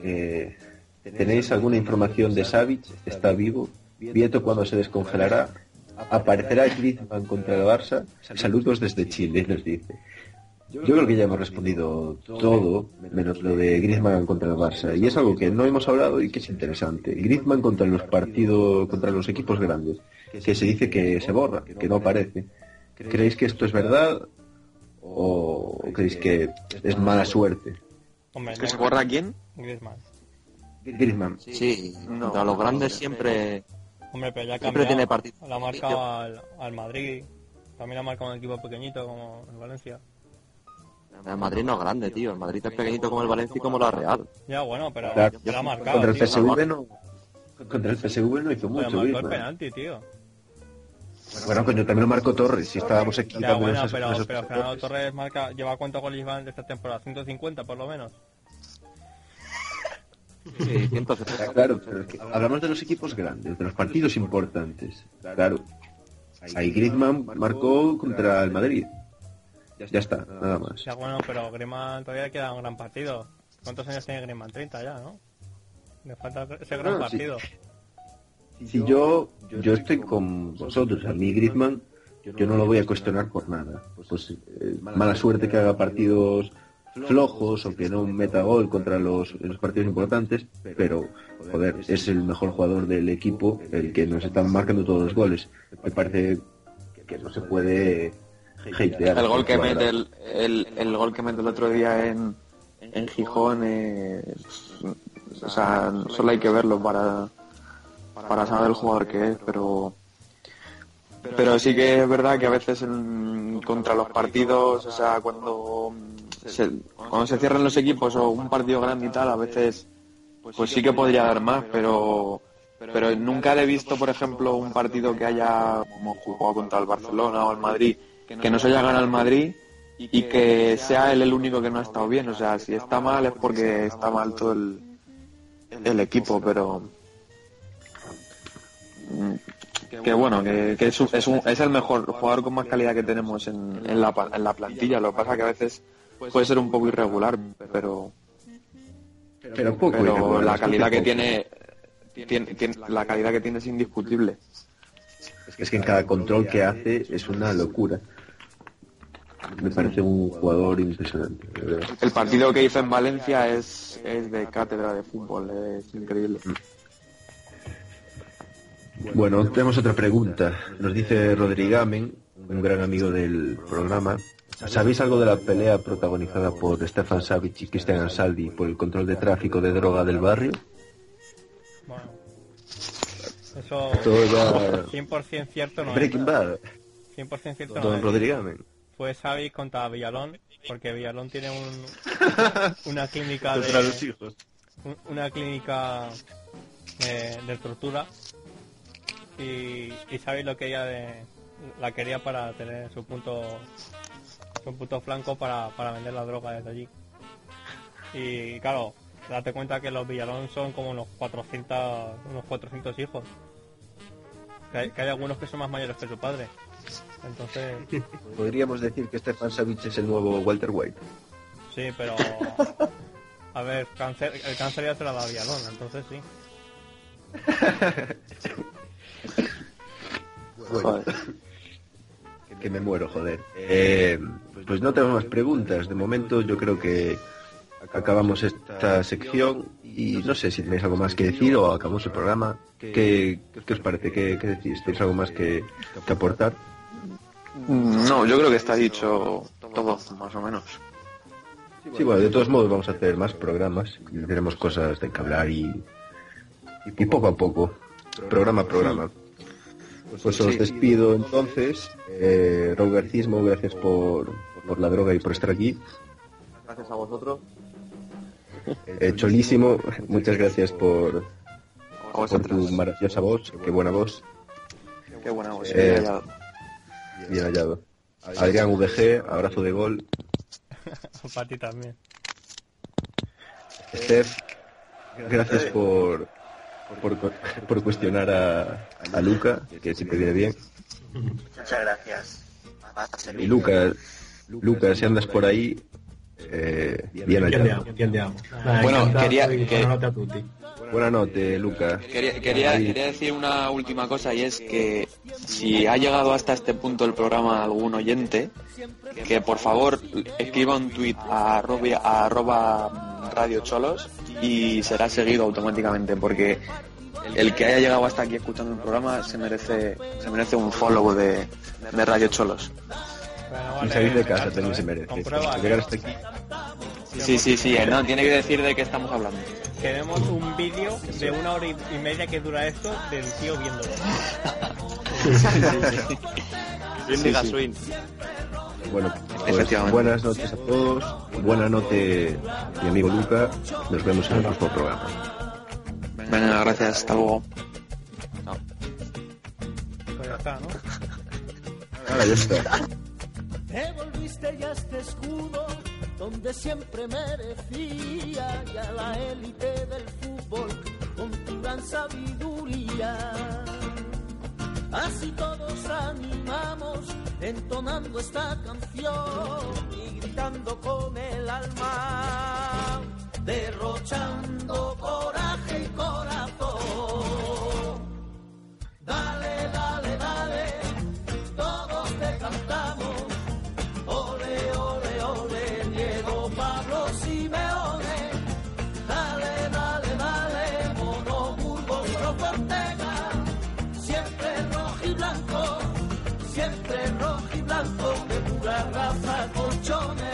eh, ¿tenéis alguna información de Savic? ¿Está vivo? ¿Vieto cuándo se descongelará? ¿Aparecerá Griezmann contra el Barça? Saludos desde Chile, nos dice. Yo creo que ya hemos respondido todo, menos lo de Griezmann contra el Barça. Y es algo que no hemos hablado y que es interesante. Griezmann contra los partidos, contra los equipos grandes, que se dice que se borra, que no aparece. ¿Creéis que esto es verdad o creéis que es mala suerte? Hombre, ¿Que se borra quién? Griezmann. Griezmann. Sí, No, contra los grandes siempre... Hombre, pero ya Siempre tiene partido. La ha marcado al, al Madrid. También ha marcado un equipo pequeñito como el Valencia. El Madrid no es grande, tío. El Madrid es pequeñito como el Valencia y como la Real. Ya, bueno, pero Claro. la ha marcado. Contra el tío. PSV no, contra el PSV no hizo Pero mucho marcó el penalti, tío. Bueno, coño, también lo marcó Torres, si estábamos aquí Ya, dando bueno, esos- pero, esos pero Fernando Torres. Torres marca, lleva cuántos goles van de esta temporada, 150 por lo menos. Sí, 170. Claro, pero es que hablamos de los equipos grandes, de los partidos importantes. Claro. Ahí Griezmann marcó contra el Madrid. Ya está, nada más. Ya bueno, pero Griezmann todavía queda un gran partido. ¿Cuántos años tiene Griezmann? 30 ya, ¿no? Le falta ese gran Ah, partido. Si yo, yo estoy con vosotros, a mí Griezmann, yo no lo voy a cuestionar por nada. Pues eh, mala suerte que haga partidos flojos o que no meta gol contra los, los partidos importantes, pero joder, es el mejor jugador del equipo, el que nos está marcando todos los goles. Me parece que no se puede hatear. El gol que mete el, el, el gol que mete el otro día en, en Gijón es, o sea, solo hay que verlo para para saber el jugador que es, pero pero sí que es verdad que a veces en- contra los partidos, o sea, cuando se, cuando se cierran los equipos o un partido grande y tal, a veces pues sí que podría dar más, pero pero nunca le he visto, por ejemplo, un partido que haya como jugado contra el Barcelona o el Madrid, que no se haya ganado el Madrid y que sea él el único que no ha estado bien. O sea, si está mal es porque está mal todo el, el equipo, pero mm, que bueno, que, es, un- es, un- es el mejor jugador con más calidad que tenemos en, en, la, en la plantilla. Lo que pasa que a veces puede ser un poco irregular, pero Pero poco pero irregular, la calidad que tiene, tiene, tiene- la calidad que tiene es indiscutible. Es que en cada control que hace es una locura. Me parece un jugador impresionante. El partido que hizo en Valencia es, es de cátedra de fútbol, es increíble. Bueno, tenemos otra pregunta. Nos dice Rodrigamen, un gran amigo del programa. ¿Sabéis algo de la pelea protagonizada por Stefan Savic y Cristian Ansaldi por el control de tráfico de droga del barrio? Bueno, eso Todo ya- 100% cierto no es. Breaking Bad, 100% cierto no Don es. Rodrigamen. Fue Xavi contra Villalón, porque Villalón tiene un, una clínica Contra de, los hijos. un- una clínica de, de tortura y, y Xavi lo que ella de, la quería para tener su punto su punto flanco para, para vender la droga desde allí y claro date cuenta que los Villalón son como unos 400 unos 400 hijos que hay, que hay algunos que son más mayores que su padre entonces Podríamos decir que Stefan Savic es el nuevo Walter White. Sí, pero. A ver, cáncer, el cáncer ya se lo ha dado Villalón, entonces sí. Bueno, que me muero, joder. Eh, pues no tenemos más preguntas. De momento yo creo que acabamos esta sección y no sé si tenéis algo más que decir o acabamos el programa. ¿Qué, qué os parece? ¿Qué, qué decís? ¿Tenéis algo más que, que aportar? No, yo creo que está dicho todo, más o menos. Sí, bueno, de todos modos vamos a hacer más programas y tenemos cosas de que hablar y, y poco a poco, programa a programa. Pues os despido entonces. Eh, Raúl Garcismo, gracias por, por la droga y por estar aquí. Gracias a vosotros. Eh, Cholísimo, muchas gracias por, por tu maravillosa voz, qué buena voz, Qué buena voz. Eh, bien hallado. bien hallado. Adrián VG, abrazo de gol. Para ti también. Steph, gracias por, por, por cuestionar a, a Luca, que siempre viene bien. Muchas gracias. Y. Luca, Luca, si andas por ahí, eh, bien allá. Ah, Bueno, quería- e tutti. Buenas noches, Luca. Quería, quería, decir una última cosa y es que si ha llegado hasta este punto del programa algún oyente, que por favor escriba un tweet a arroba, a arroba Radio Cholos y será seguido automáticamente porque el que haya llegado hasta aquí escuchando el programa se merece se merece un follow de, de Radio Cholos. Bueno, Y vale, salir de casa también ¿eh? se merece. Llegar hasta aquí. Sí, sí, sí, no, tiene que decir de qué estamos hablando. Queremos un vídeo de una hora y y media que dura esto del tío viéndolo. Sí, sí. Bueno, pues, Efectivamente. buenas noches a todos. Buena noche, mi amigo Luca. Nos vemos en el próximo programa. Venga, gracias, hasta luego. Pues ya está, ¿no? Ah, ya está. Te volviste ya este escudo donde siempre merecía y a la élite del fútbol con tu gran sabiduría. Así todos animamos entonando esta canción y gritando con el alma, derrochando coraje y corazón. Dale, dale, dale, todos te cantamos. la rafa colchona